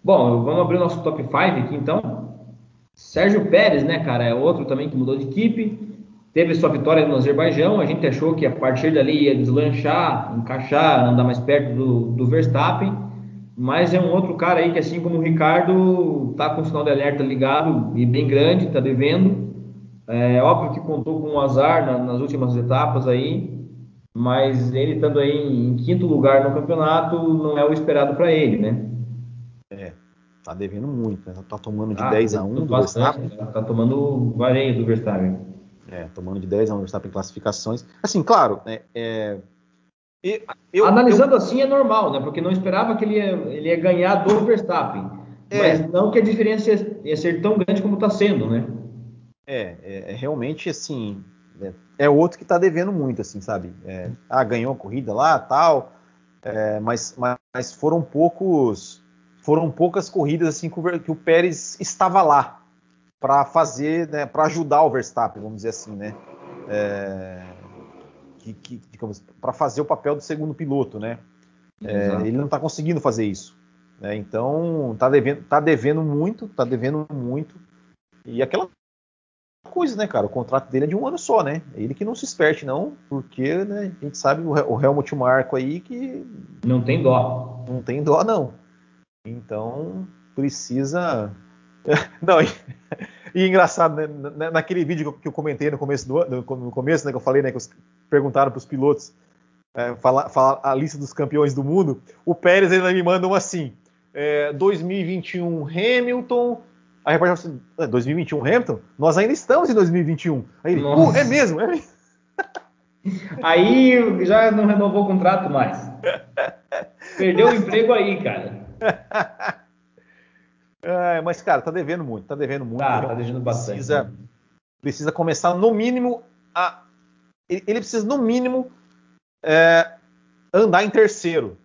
Bom, vamos abrir o nosso top 5 aqui então. Sérgio Pérez, né, cara, é outro também que mudou de equipe teve sua vitória no Azerbaijão, a gente achou que a partir dali ia deslanchar, encaixar, andar mais perto do, do Verstappen, mas é um outro cara aí que, assim como o Ricardo, tá com o sinal de alerta ligado e bem grande, tá devendo. É óbvio que contou com um azar na, nas últimas etapas aí, mas ele estando aí em quinto lugar no campeonato não é o esperado para ele, né? É, tá devendo muito, né? Tá tomando de ah, 10 a 1 do bastante, Verstappen. Tá, tá tomando vareio do Verstappen. É, tomando de 10 a 1 do Verstappen em classificações. Assim, claro, é, é eu, Analisando eu... assim é normal, né? Porque não esperava que ele ia, ele ia ganhar do Verstappen. É. Mas não que a diferença ia ser tão grande como está sendo, né? É, é, é, realmente assim. É, é outro que está devendo muito, assim, sabe? É, ah, ganhou a corrida lá, tal. Mas, mas foram poucos. Foram poucas corridas assim que o, que o Pérez estava lá para fazer, né, para ajudar o Verstappen, vamos dizer assim, né? É, que, que para fazer o papel do segundo piloto, né? É, ele não está conseguindo fazer isso. Né? Então está devendo, tá devendo muito, está devendo muito. E aquela coisa, né, cara? O contrato dele é de um ano só, né? Ele que não se esperte, não, porque né, a gente sabe o, o Helmut Marco aí que. Não tem dó. Não tem dó, não. Então precisa. [LAUGHS] não, e, e engraçado, né, naquele vídeo que eu comentei no começo do no, começo, né, que eu falei, né, que perguntaram para os pilotos é, falar, falar, a lista dos campeões do mundo, o Pérez ainda me manda um assim: é, 2021 Hamilton. A falou assim: 2021 Hamilton? Nós ainda estamos em 2021. Aí ele, uh, é mesmo, é mesmo. [LAUGHS] Aí já não renovou o contrato mais. [LAUGHS] Perdeu o emprego aí, cara. É, mas, cara, tá devendo muito, tá devendo muito. Tá, tá devendo bastante. Precisa, precisa começar, no mínimo, a ele, precisa, no mínimo, é, andar em terceiro.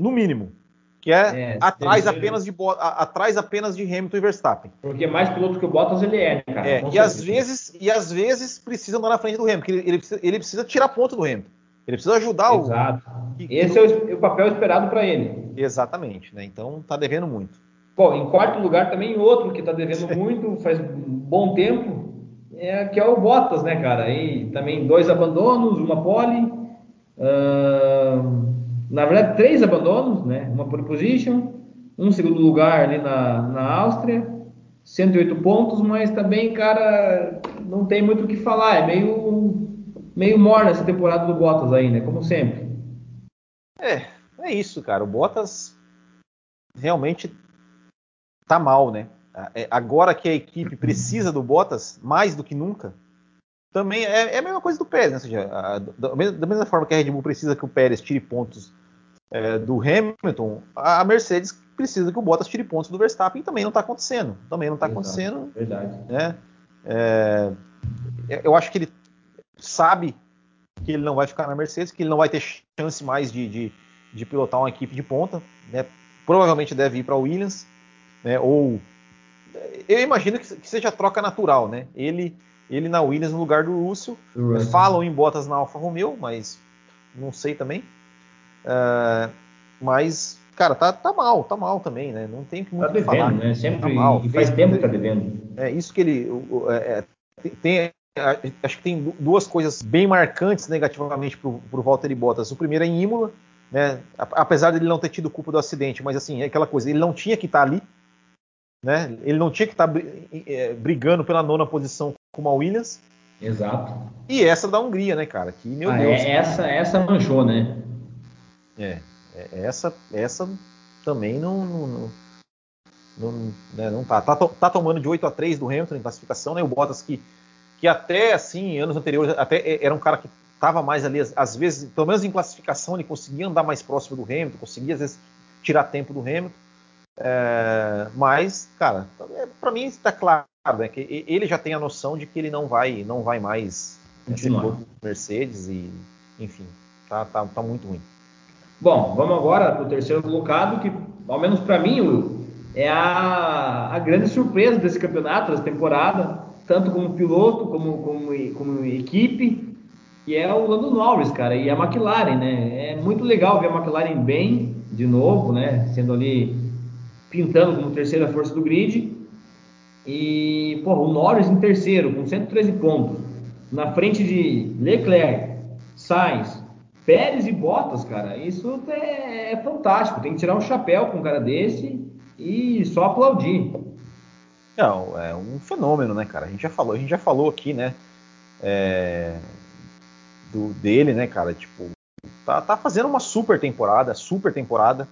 No mínimo. Que é, é atrás, apenas de, atrás apenas de Hamilton e Verstappen. Porque mais piloto que o Bottas ele é, né, cara? É, e, às vezes, e às vezes precisa andar na frente do Hamilton. Ele, ele, precisa, ele precisa tirar ponto do Hamilton. Ele precisa ajudar Exato. o. Exato. Esse é o, o, papel esperado para ele. Exatamente, né? Então tá devendo muito. Bom, em quarto lugar também outro que tá devendo muito, faz bom tempo, é, que é o Bottas, né, cara? Aí também dois abandonos, uma pole, uh, na verdade três abandonos, né? Uma pole position, um segundo lugar ali na, na Áustria, 108 pontos, mas também, cara, não tem muito o que falar, é meio meio morna essa temporada do Bottas aí, né? Como sempre. É, é isso, cara. O Bottas realmente tá mal, né? É, agora que a equipe [CLEARS THROAT] precisa do Bottas mais do que nunca, também é, é a mesma coisa do Pérez, né? Ou seja, a, da, mesma forma que a Red Bull precisa que o Pérez tire pontos é, do Hamilton, a Mercedes precisa que o Bottas tire pontos do Verstappen e também não está acontecendo. Também não está acontecendo. Verdade. Né? É, eu acho que ele sabe que ele não vai ficar na Mercedes, que ele não vai ter chance mais de, de, de pilotar uma equipe de ponta. Né? Provavelmente deve ir para a Williams, né? ou eu imagino que, que seja troca natural, né? Ele, ele na Williams no lugar do Russell. Russell. Falam em botas na Alfa Romeo, mas não sei também. Uh, mas, cara, tá, tá mal, tá mal também, né? Não tem muito tá devendo, falar. né? Sempre, tá mal. E faz tempo que tá devendo. É isso que ele. É, tem, acho que tem duas coisas bem marcantes negativamente para o Valtteri Bottas. O primeiro é em Imola, né? Apesar dele não ter tido culpa do acidente, mas assim, é aquela coisa, ele não tinha que estar tá ali, né? Ele não tinha que estar tá é, brigando pela nona posição com a Williams. Exato. E essa da Hungria, né, cara? Que meu ah, Deus. É, essa, essa manchou, né? É, é, essa, essa também não, não, não, né, não tá. tá. tá. tomando de 8 a 3 do Hamilton em classificação, né? O Bottas que, que até assim, anos anteriores, até era um cara que estava mais ali, às vezes, pelo menos em classificação, ele conseguia andar mais próximo do Hamilton, conseguia às vezes tirar tempo do Hamilton. É, mas, cara, é, para mim está claro, né, que ele já tem a noção de que ele não vai, não vai mais ser Mercedes e, enfim, tá, tá, tá muito ruim. Bom, vamos agora para o terceiro colocado, que, ao menos para mim, Will, é a, a grande surpresa desse campeonato, dessa temporada, tanto como piloto, como, como, como equipe, que é o Lando Norris, cara, e a McLaren, né? É muito legal ver a McLaren bem, de novo, né? Sendo ali pintando como terceira força do grid. E, porra, o Norris em terceiro, com 113 pontos, na frente de Leclerc, Sainz, Pérez e Bottas, cara, isso é, é fantástico. Tem que tirar um chapéu com um cara desse e só aplaudir. Não, é um fenômeno, né, cara? A gente já falou, a gente já falou aqui, né? É... do, dele, né, cara? Tipo, tá, tá fazendo uma super temporada, super temporada.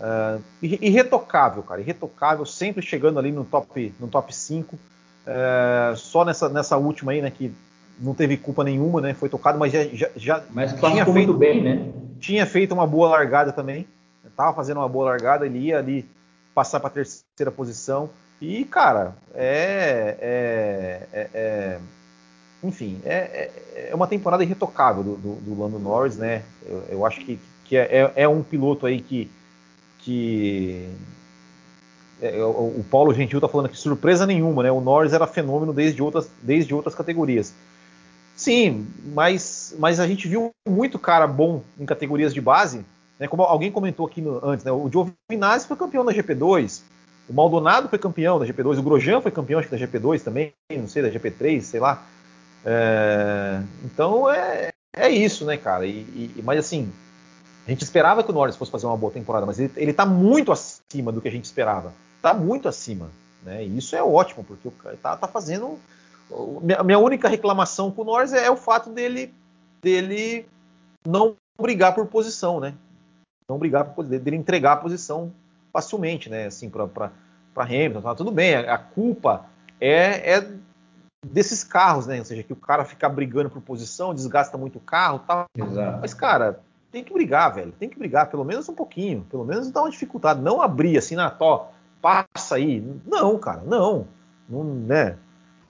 Uh, irretocável, cara, irretocável, sempre chegando ali no top, no top 5. Uh, só nessa, nessa última aí, né, que não teve culpa nenhuma, né, foi tocado, mas já, já, já mas tinha feito muito bem, né? Tinha feito uma boa largada também, tava fazendo uma boa largada, ele ia ali passar para terceira posição. E, cara, é, é, é, é enfim, é, é, é, uma temporada irretocável do, do, do Lando Norris, né? Eu, eu acho que, que é, é, um piloto aí que. Que é, o, o Paulo Gentil tá falando que surpresa nenhuma, né? O Norris era fenômeno desde outras, desde outras categorias. Sim, mas, mas a gente viu muito cara bom em categorias de base, né? Como alguém comentou aqui no, antes, né? O Giovinazzi foi campeão da GP2, o Maldonado foi campeão da GP2, o Grosjean foi campeão acho que da GP2 também, não sei, da GP3, sei lá. É, então é, é isso, né, cara? E, e, mas assim, a gente esperava que o Norris fosse fazer uma boa temporada, mas ele, ele tá muito acima do que a gente esperava. Tá muito acima. Né? E isso é ótimo, porque o cara tá, tá fazendo. A minha única reclamação com o Norris é, é o fato dele, dele não brigar por posição, né? Não brigar por posição, dele entregar a posição facilmente, né? Assim, para Hamilton, tá tudo bem. A, a culpa é, é desses carros, né? Ou seja, que o cara fica brigando por posição, desgasta muito o carro tal. Exato. Mas, cara, tem que brigar, velho. Tem que brigar, pelo menos um pouquinho. Pelo menos dá uma dificuldade. Não abrir assim na tó, passa aí. Não, cara, não. Não, né?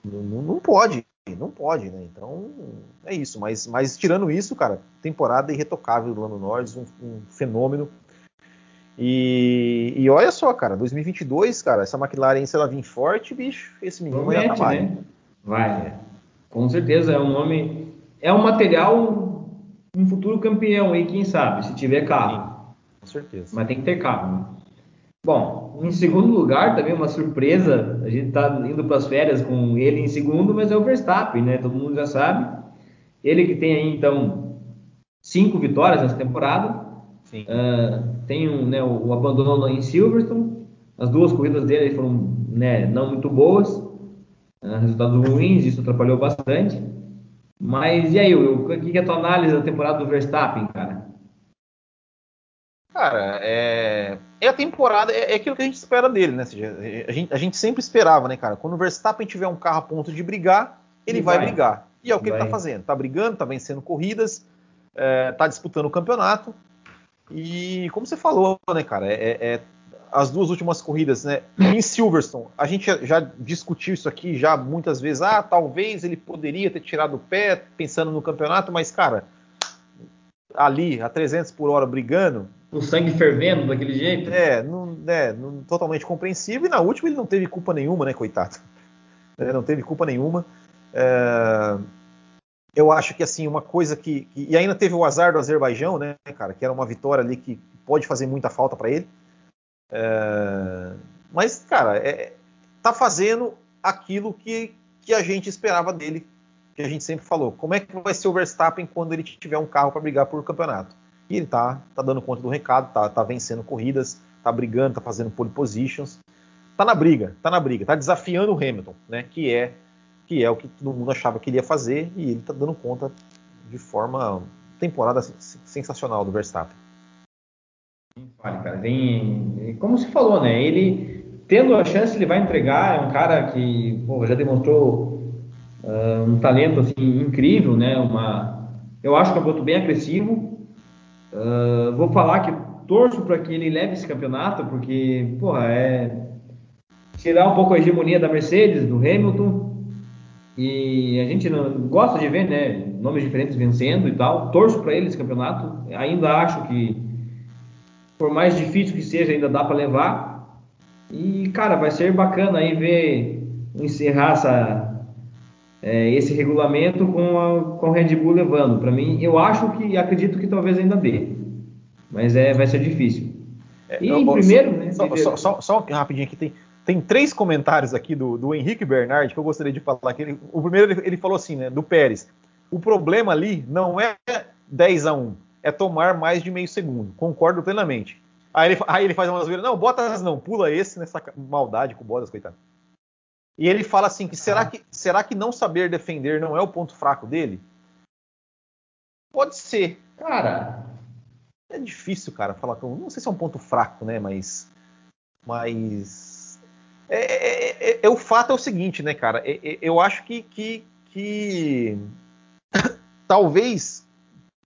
Não, não pode. Não pode, né? Então, é isso. Mas, mas tirando isso, cara, temporada irretocável do Lando Norris, um, um fenômeno. E, e, olha só, cara, 2022, cara, essa McLaren, se ela vir forte, bicho, esse menino vai acabar. Né? Vai, com certeza é um nome, é um material, um futuro campeão aí, quem sabe, se tiver carro. Sim, com certeza. Mas tem que ter carro. Né? Bom, em segundo lugar, também uma surpresa, a gente está indo para as férias com ele em segundo, mas é o Verstappen, né? Todo mundo já sabe. Ele que tem aí, então, cinco vitórias nessa temporada. Sim. Uh, tem um, né, o, o abandono em Silverstone. As duas corridas dele foram né, não muito boas. Né, resultados ruins, isso atrapalhou bastante. Mas e aí, o que é a tua análise da temporada do Verstappen, cara? Cara, é, é a temporada, é, é, aquilo que a gente espera dele, né? Seja, a, gente, a gente sempre esperava, né, cara? Quando o Verstappen tiver um carro a ponto de brigar, ele, ele vai, vai, brigar. E é o que vai. ele tá fazendo. Tá brigando, tá vencendo corridas, é, tá disputando o campeonato. E como você falou, né, cara? É, é, as duas últimas corridas, né? Em Silverstone, a gente já discutiu isso aqui já muitas vezes. Ah, talvez ele poderia ter tirado o pé pensando no campeonato, mas, cara, ali a 300 por hora brigando. O sangue fervendo daquele jeito? É, não, é não, totalmente compreensível. E na última ele não teve culpa nenhuma, né, coitado? [LAUGHS] É, não teve culpa nenhuma. É, eu acho que assim uma coisa que, que, e ainda teve o azar do Azerbaijão, né, cara, que era uma vitória ali que pode fazer muita falta para ele. É, mas, cara, é, tá fazendo aquilo que, que a gente esperava dele, que a gente sempre falou. Como é que vai ser o Verstappen quando ele tiver um carro para brigar por campeonato? E ele tá, tá dando conta do recado, tá, tá vencendo corridas, tá brigando, tá fazendo pole positions, tá na briga, tá na briga, tá desafiando o Hamilton, né? Que é que é o que todo mundo achava que ele ia fazer e ele tá dando conta de forma temporada sensacional do Verstappen. Fale, cara. Como se falou, né? Ele tendo a chance, ele vai entregar. É um cara que pô, já demonstrou uh, um talento assim incrível, né? Uma, eu acho que é um piloto bem agressivo. Uh, vou falar que torço para que ele leve esse campeonato, porque porra, é tirar um pouco a hegemonia da Mercedes, do Hamilton. E a gente não, gosta de ver, né? Nomes diferentes vencendo e tal. Torço para ele esse campeonato. Ainda acho que por mais difícil que seja, ainda dá para levar. E, cara, vai ser bacana aí ver encerrar essa, é, esse regulamento com a, com a Red Bull levando. Para mim, eu acho que, acredito que talvez ainda dê. Mas é, vai ser difícil. É, e em primeiro, né? Só, só, só, só, rapidinho aqui, tem, tem três comentários aqui do, do Henrique Bernard que eu gostaria de falar. Que ele, o primeiro ele, ele falou assim, né, do Pérez. O problema ali não é 10 a 1 é tomar mais de meio segundo. Concordo plenamente. Aí ele, aí ele faz uma zoeira, não, Bottas não, pula esse nessa maldade com o Bottas, coitado. E ele fala assim que será, que será que não saber defender não é o ponto fraco dele? Pode ser. Cara. É difícil, cara, falar que. Não sei se é um ponto fraco, né? Mas. Mas. É, é, é, é o fato é o seguinte, né, cara? É, é, eu acho que, que, que [COUGHS] talvez,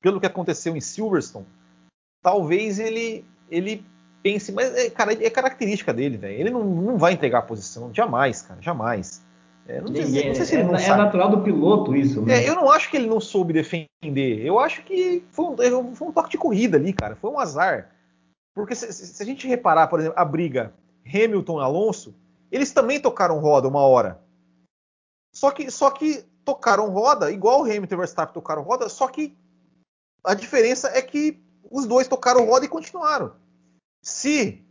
pelo que aconteceu em Silverstone, talvez ele, ele pense, mas é, cara, é característica dele, velho. Ele não, não vai entregar a posição, jamais, cara, jamais. É, não, sei, não, sei, se ele não é, sabe. É natural do piloto isso, né? É, eu não acho que ele não soube defender. Eu acho que foi um, foi um toque de corrida ali, cara. Foi um azar. Porque se, se, a gente reparar, por exemplo, a briga Hamilton e Alonso, eles também tocaram roda uma hora. Só que, só que tocaram roda, igual o Hamilton e o Verstappen tocaram roda, só que a diferença é que os dois tocaram roda e continuaram. Se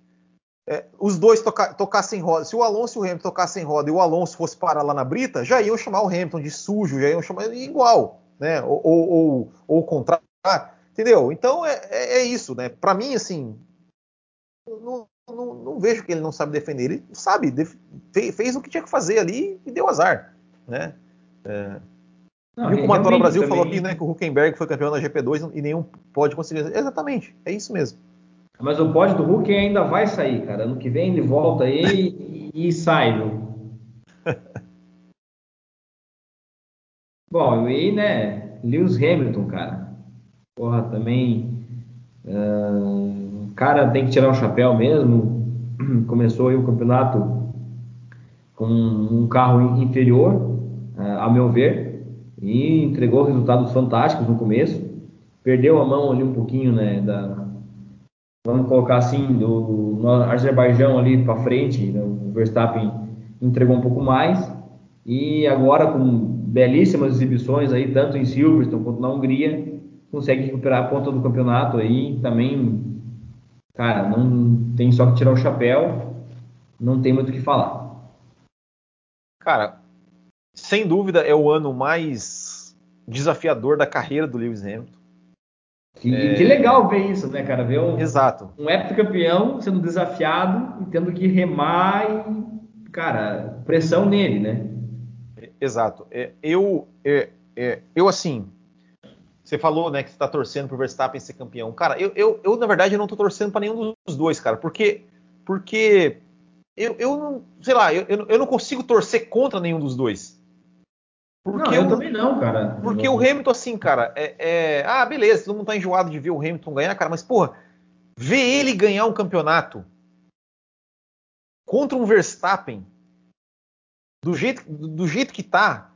é, os dois toca, tocassem roda, se o Alonso e o Hamilton tocassem roda e o Alonso fosse parar lá na brita, já iam chamar o Hamilton de sujo, já iam chamar igual, né? Ou, ou, ou, ou o contrário, entendeu? Então é, é, é isso, né? Para mim, assim, não, não, não, vejo que ele não sabe defender. Ele sabe, def, fez, fez, o que tinha que fazer ali e deu azar, né? É, não, Viu como a Motora Brasil também... falou aqui, né, que o Huckenberg foi campeão da GP2 e nenhum pode conseguir. Exatamente, é isso mesmo. Mas o pódio do Hulk ainda vai sair, cara. Ano que vem ele volta aí e, e sai, viu? [LAUGHS] Bom, e né, Lewis Hamilton, cara. Porra, também. Uh, o cara tem que tirar o chapéu mesmo. [CLEARS THROAT] Começou aí o campeonato com um carro inferior, uh, a meu ver, e entregou resultados fantásticos no começo. Perdeu a mão ali um pouquinho, né, da, vamos colocar assim, do Azerbaijão ali para frente, né, o Verstappen entregou um pouco mais e agora com belíssimas exibições aí, tanto em Silverstone quanto na Hungria, consegue recuperar a ponta do campeonato aí, também, cara, não tem só que tirar o chapéu, não tem muito o que falar. Cara, sem dúvida é o ano mais desafiador da carreira do Lewis Hamilton. Que, é... que legal ver isso, né, cara? Ver um, Exato. um heptacampeão sendo desafiado e tendo que remar e, cara, pressão nele, né? Exato. É, eu, é, é, eu assim, você falou, né, que você tá torcendo pro Verstappen ser campeão. Cara, eu, eu, eu na verdade, eu não tô torcendo para nenhum dos dois, cara, porque, porque eu, eu não, sei lá, eu, eu não consigo torcer contra nenhum dos dois. Porque não, eu, eu também não, cara. Porque o Hamilton, assim, cara, é, é, Ah, beleza, todo mundo tá enjoado de ver o Hamilton ganhar, cara, mas, porra, ver ele ganhar um campeonato contra um Verstappen do jeito, do jeito que tá,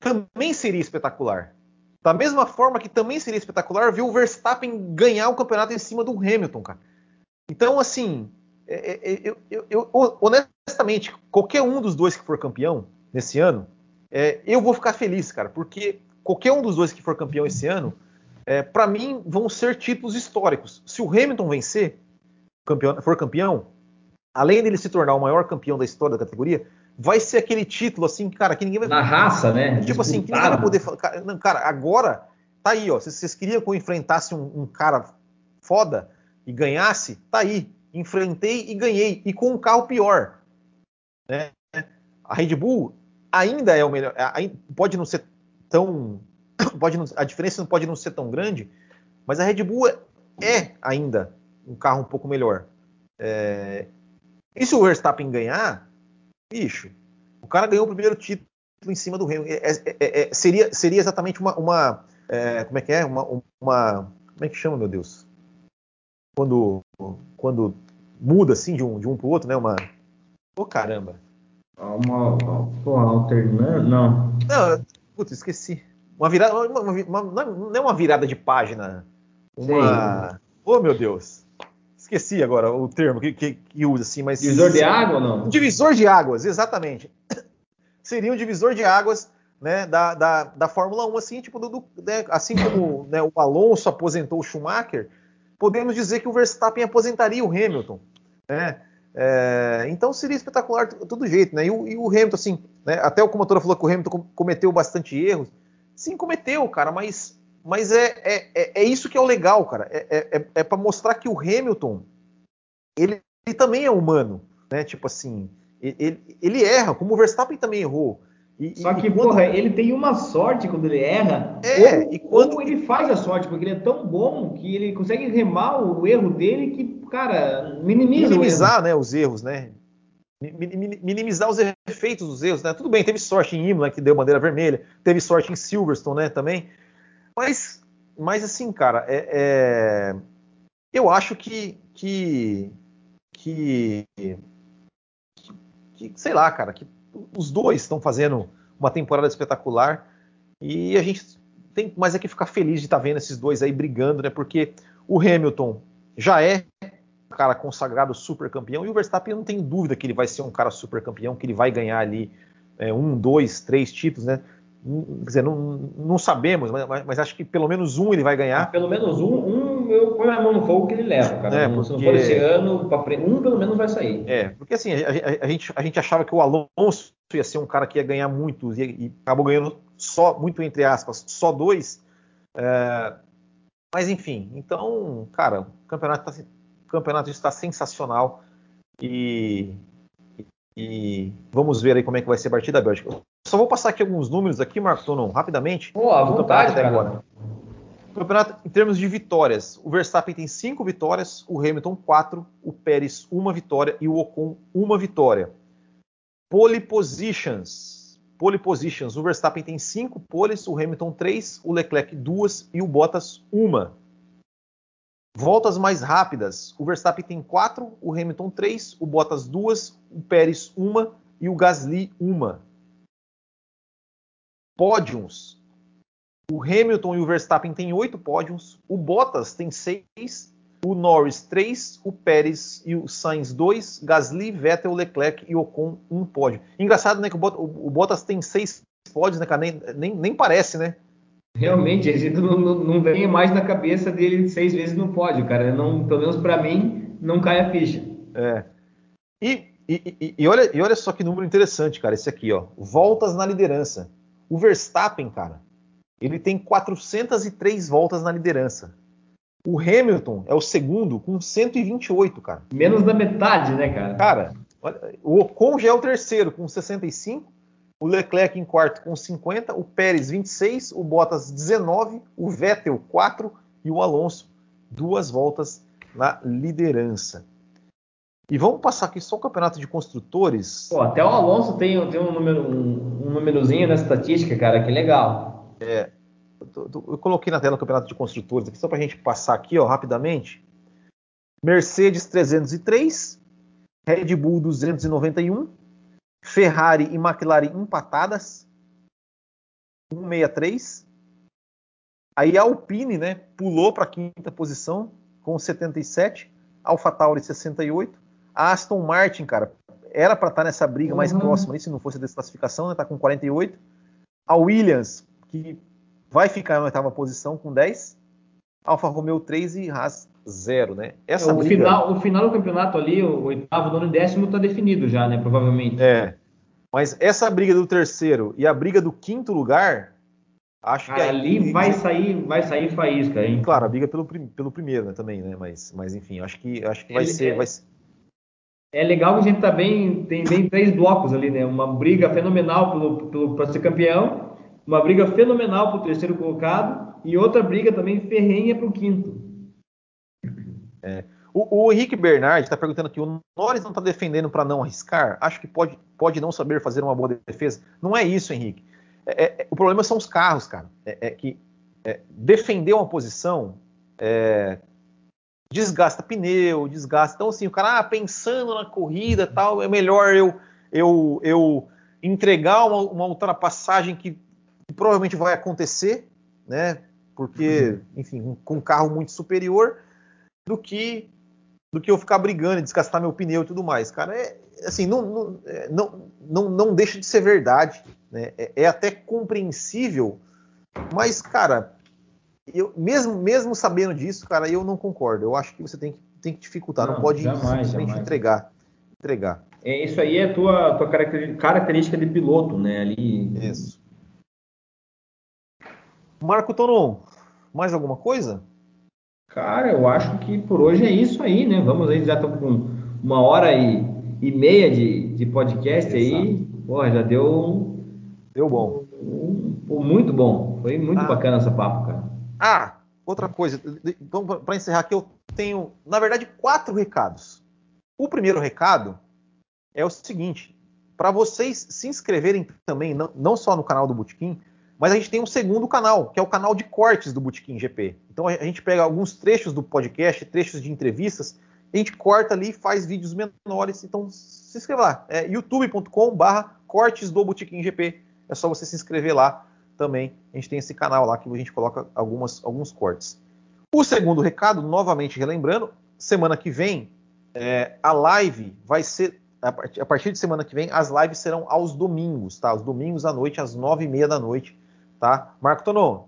também seria espetacular. Da mesma forma que também seria espetacular ver o Verstappen ganhar o campeonato em cima do Hamilton, cara. Então, assim, é, é, é eu, eu, eu, honestamente, qualquer um dos dois que for campeão nesse ano, é, eu vou ficar feliz, cara, porque qualquer um dos dois que for campeão esse ano, é, para mim, vão ser títulos históricos. Se o Hamilton vencer, campeão, for campeão, além dele se tornar o maior campeão da história da categoria, vai ser aquele título assim, cara, que ninguém vai. Na raça, né? Tipo assim, que ninguém vai poder falar. Cara, não, cara, agora tá aí, ó. Se vocês queriam que eu enfrentasse um, um, cara foda e ganhasse, tá aí. Enfrentei e ganhei. E com um carro pior. Né? A Red Bull ainda é o melhor. Pode não ser tão. [COUGHS] Pode não, a diferença não pode não ser tão grande, mas a Red Bull é, é ainda um carro um pouco melhor. É, e se o Verstappen ganhar, bicho, o cara ganhou o primeiro título em cima do Hamilton. É, é, é, é, seria, seria exatamente uma. uma como é que é? Uma, uma, Como é que chama, meu Deus? Quando, quando muda assim de um, de um pro outro, né? Uma. Ô oh, caramba! Uma, porra, alternando? Não. Não, putz, esqueci. Uma virada. Uma, uma, não é uma virada de página. Uma. Oh, meu Deus. Esqueci agora o termo que, que, que usa assim, mas. Divisor de água ou não? Divisor de águas, exatamente. [COUGHS] Seria um divisor de águas né, da, da, da Fórmula 1, assim, tipo, do, do né, assim como né, o Alonso aposentou o Schumacher, podemos dizer que o Verstappen aposentaria o Hamilton. Né? É, então seria espetacular todo jeito, né? E o, e o Hamilton, assim, né? até o comotora falou que o Hamilton cometeu bastante erros. Sim, cometeu, cara, mas, mas é, é, é, é isso que é o legal, cara. É, é, é, é para mostrar que o Hamilton, ele, ele, também é humano, né? Tipo assim, ele, ele erra, como o Verstappen também errou. E, Só que, quando... porra, ele tem uma sorte quando ele erra. É, ou, e quando ele faz a sorte, porque ele é tão bom que ele consegue remar o erro dele que, cara, minimiza minimizar, né, os erros, né? Minimizar os efeitos dos erros, né? Tudo bem, teve sorte em Imola, que deu bandeira vermelha, teve sorte em Silverstone, né, também. Mas, mas assim, cara, é, é... eu acho que, que, que, que, sei lá, cara, que os dois estão fazendo uma temporada espetacular e a gente tem mais é que ficar feliz de estar tá vendo esses dois aí brigando, né? Porque o Hamilton já é um cara consagrado super campeão e o Verstappen eu não tenho dúvida que ele vai ser um cara super campeão, que ele vai ganhar ali é, um, dois, três títulos, né? Quer dizer, não, não sabemos, mas, mas, acho que pelo menos um ele vai ganhar. Pelo menos um, um eu ponho a mão no fogo que ele leva, cara. É, porque... Se não for esse ano, um pelo menos vai sair. É, porque assim, a, a, a, gente, a gente achava que o Alonso ia ser um cara que ia ganhar muitos e, e acabou ganhando só, muito entre aspas, só dois. É, mas enfim, então, cara, o campeonato, tá, o campeonato está sensacional e, e, vamos ver aí como é que vai ser a partida da Bélgica. Só vou passar aqui alguns números aqui, Marco Tonon, rapidamente. Pô, à vontade, até agora. Campeonato, em termos de vitórias, o Verstappen tem cinco vitórias, o Hamilton quatro, o Pérez uma vitória e o Ocon uma vitória. Pole positions. Pole positions. O Verstappen tem cinco poles, o Hamilton três, o Leclerc duas e o Bottas uma. Voltas mais rápidas. O Verstappen tem quatro, o Hamilton três, o Bottas duas, o Pérez uma e o Gasly uma. Pódios. O Hamilton e o Verstappen têm oito pódios, o Bottas tem seis o Norris 3, o Pérez e o Sainz 2, Gasly, Vettel, Leclerc e Ocon um pódio. Engraçado, né, que o Bottas tem seis pódios, né, cara? Nem, nem, nem parece, né? Realmente, a não, não, não vem mais na cabeça dele seis vezes no pódio, cara. Não, pelo menos para mim, não cai a ficha. É. E, e, e, e, olha, e olha só que número interessante, cara, esse aqui, ó. Voltas na liderança. O Verstappen, cara, ele tem 403 voltas na liderança. O Hamilton é o segundo com 128, cara. Menos da metade, né, cara? Cara, o Ocon já é o terceiro com 65, o Leclerc em quarto com 50, o Pérez 26, o Bottas 19, o Vettel 4 e o Alonso duas voltas na liderança. E vamos passar aqui só o campeonato de construtores. Pô, até o Alonso tem, tem um, número, um, um númerozinho na estatística, cara, que legal. É, eu coloquei na tela o campeonato de construtores aqui, só para a gente passar aqui ó, rapidamente. Mercedes 303, Red Bull 291, Ferrari e McLaren empatadas, 163. Aí a Alpine né, pulou para a quinta posição com 77, AlphaTauri 68, a Aston Martin, cara, era para estar tá nessa briga mais uhum. próxima, se não fosse a desclassificação, né, tá com 48. A Williams, que vai ficar na oitava posição com 10, Alfa Romeo 3 e Haas 0, né? Essa o, briga... final, o final do campeonato ali, o oitavo, nono e décimo está definido já, né? Provavelmente. É. Mas essa briga do terceiro e a briga do quinto lugar, acho que ali aí, vai sair, vai sair faísca, hein? Claro, a briga pelo, pelo primeiro, né, também, né? Mas, mas enfim, acho que acho que vai Ele, ser, é, vai É legal que a gente tá bem, tem bem três blocos ali, né? Uma briga fenomenal para ser campeão uma briga fenomenal para o terceiro colocado e outra briga também ferrenha para o quinto. É. O, o, Henrique Bernard está perguntando aqui: o Norris não está defendendo para não arriscar? Acho que pode, pode não saber fazer uma boa defesa. Não é isso, Henrique. É, é, o problema são os carros, cara. É, é que é, defender uma posição é, desgasta pneu, desgasta. Então, assim, o cara ah, pensando na corrida tal, é melhor eu, eu, eu entregar uma, uma ultrapassagem que que provavelmente vai acontecer, né? Porque, uhum. enfim, com um carro muito superior, do que do que eu ficar brigando e desgastar meu pneu e tudo mais. Cara, é assim, não, não, é, não, não, não deixa de ser verdade, né? É, é até compreensível, mas, cara, eu mesmo, mesmo sabendo disso, cara, eu não concordo. Eu acho que você tem que, tem que dificultar, não, não pode jamais, simplesmente jamais. entregar. entregar. É, isso aí é tua, tua característica de piloto, né? Ali. Isso. Marco Tonon, mais alguma coisa? Cara, eu acho que por hoje é isso aí, né? Vamos aí, já estamos com uma hora e, e meia de, de podcast Exato. aí. Pô, já deu Deu bom. Muito bom. Foi muito ah. bacana essa papo, cara. Ah, outra coisa. Então, para encerrar aqui, eu tenho, na verdade, quatro recados. O primeiro recado é o seguinte: para vocês se inscreverem também, não, não só no canal do Botequim, mas a gente tem um segundo canal, que é o canal de cortes do Botequim GP. Então a gente pega alguns trechos do podcast, trechos de entrevistas, a gente corta ali e faz vídeos menores. Então se inscreva lá, é youtube.com/barra cortes do Botequim GP. É só você se inscrever lá também. A gente tem esse canal lá que a gente coloca algumas, alguns cortes. O segundo recado, novamente relembrando, semana que vem é, a live vai ser a partir de semana que vem, as lives serão aos domingos, tá? Aos domingos à noite, às nove e meia da noite tá? Marco Tonon,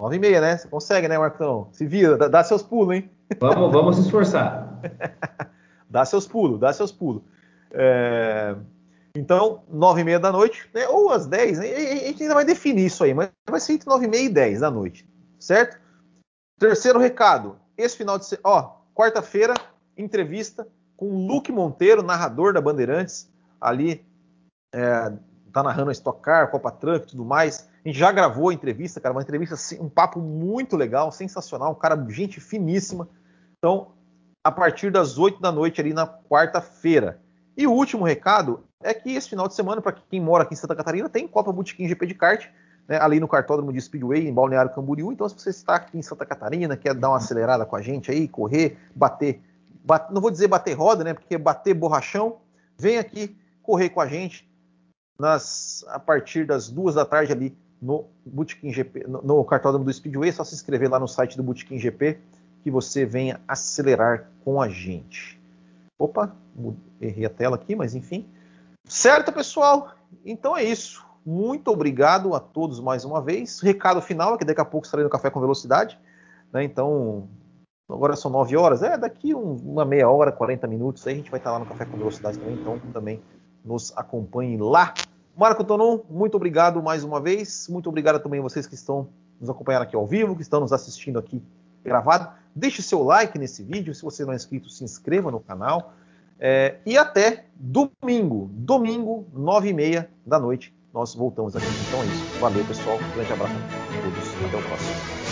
9 e meia, né? Você consegue, né, Marco Tonon? Se vira, dá, dá, seus pulos, hein? Vamos, vamos se esforçar. [LAUGHS] dá seus pulos, dá seus pulos. É... Então, 9 e meia da noite, né? ou às 10, né? a gente ainda vai definir isso aí, mas vai ser entre 9 e meia e 10 da noite, certo? Terceiro recado, esse final de semana, ó, quarta-feira, entrevista com Luke Monteiro, narrador da Bandeirantes, ali, é, tá narrando a Stock Car, Copa Truck e tudo mais. A gente já gravou a entrevista, cara, uma entrevista, assim, um papo muito legal, sensacional, um cara, gente finíssima. Então, a partir das 8 da noite ali na quarta-feira. E o último recado é que esse final de semana, para quem mora aqui em Santa Catarina, tem Copa Botequim GP de kart, né, ali no cartódromo de Speedway, em Balneário Camboriú. Então, se você está aqui em Santa Catarina, quer dar uma acelerada com a gente aí, correr, bater, bater não vou dizer bater roda, né, porque bater borrachão, vem aqui correr com a gente nas, a partir das duas da tarde ali no Bootkin GP, no, no cartódromo do Speedway, é só se inscrever lá no site do Bootkin GP que você venha acelerar com a gente. Opa, errei a tela aqui, mas enfim. Certo, pessoal? Então é isso. Muito obrigado a todos mais uma vez. Recado final é que daqui a pouco estarei no Café com Velocidade. Né? Então, agora são 9 horas. É, daqui um, uma meia hora, 40 minutos, aí a gente vai estar lá no Café com Velocidade também. Então, também nos acompanhe lá. Marco Tonon, muito obrigado mais uma vez. Muito obrigado também a vocês que estão nos acompanhando aqui ao vivo, que estão nos assistindo aqui gravado. Deixe seu like nesse vídeo. Se você não é inscrito, se inscreva no canal. É, e até domingo, domingo, nove e meia da noite, nós voltamos aqui. Então é isso. Valeu, pessoal. Um grande abraço a todos. Até o próximo.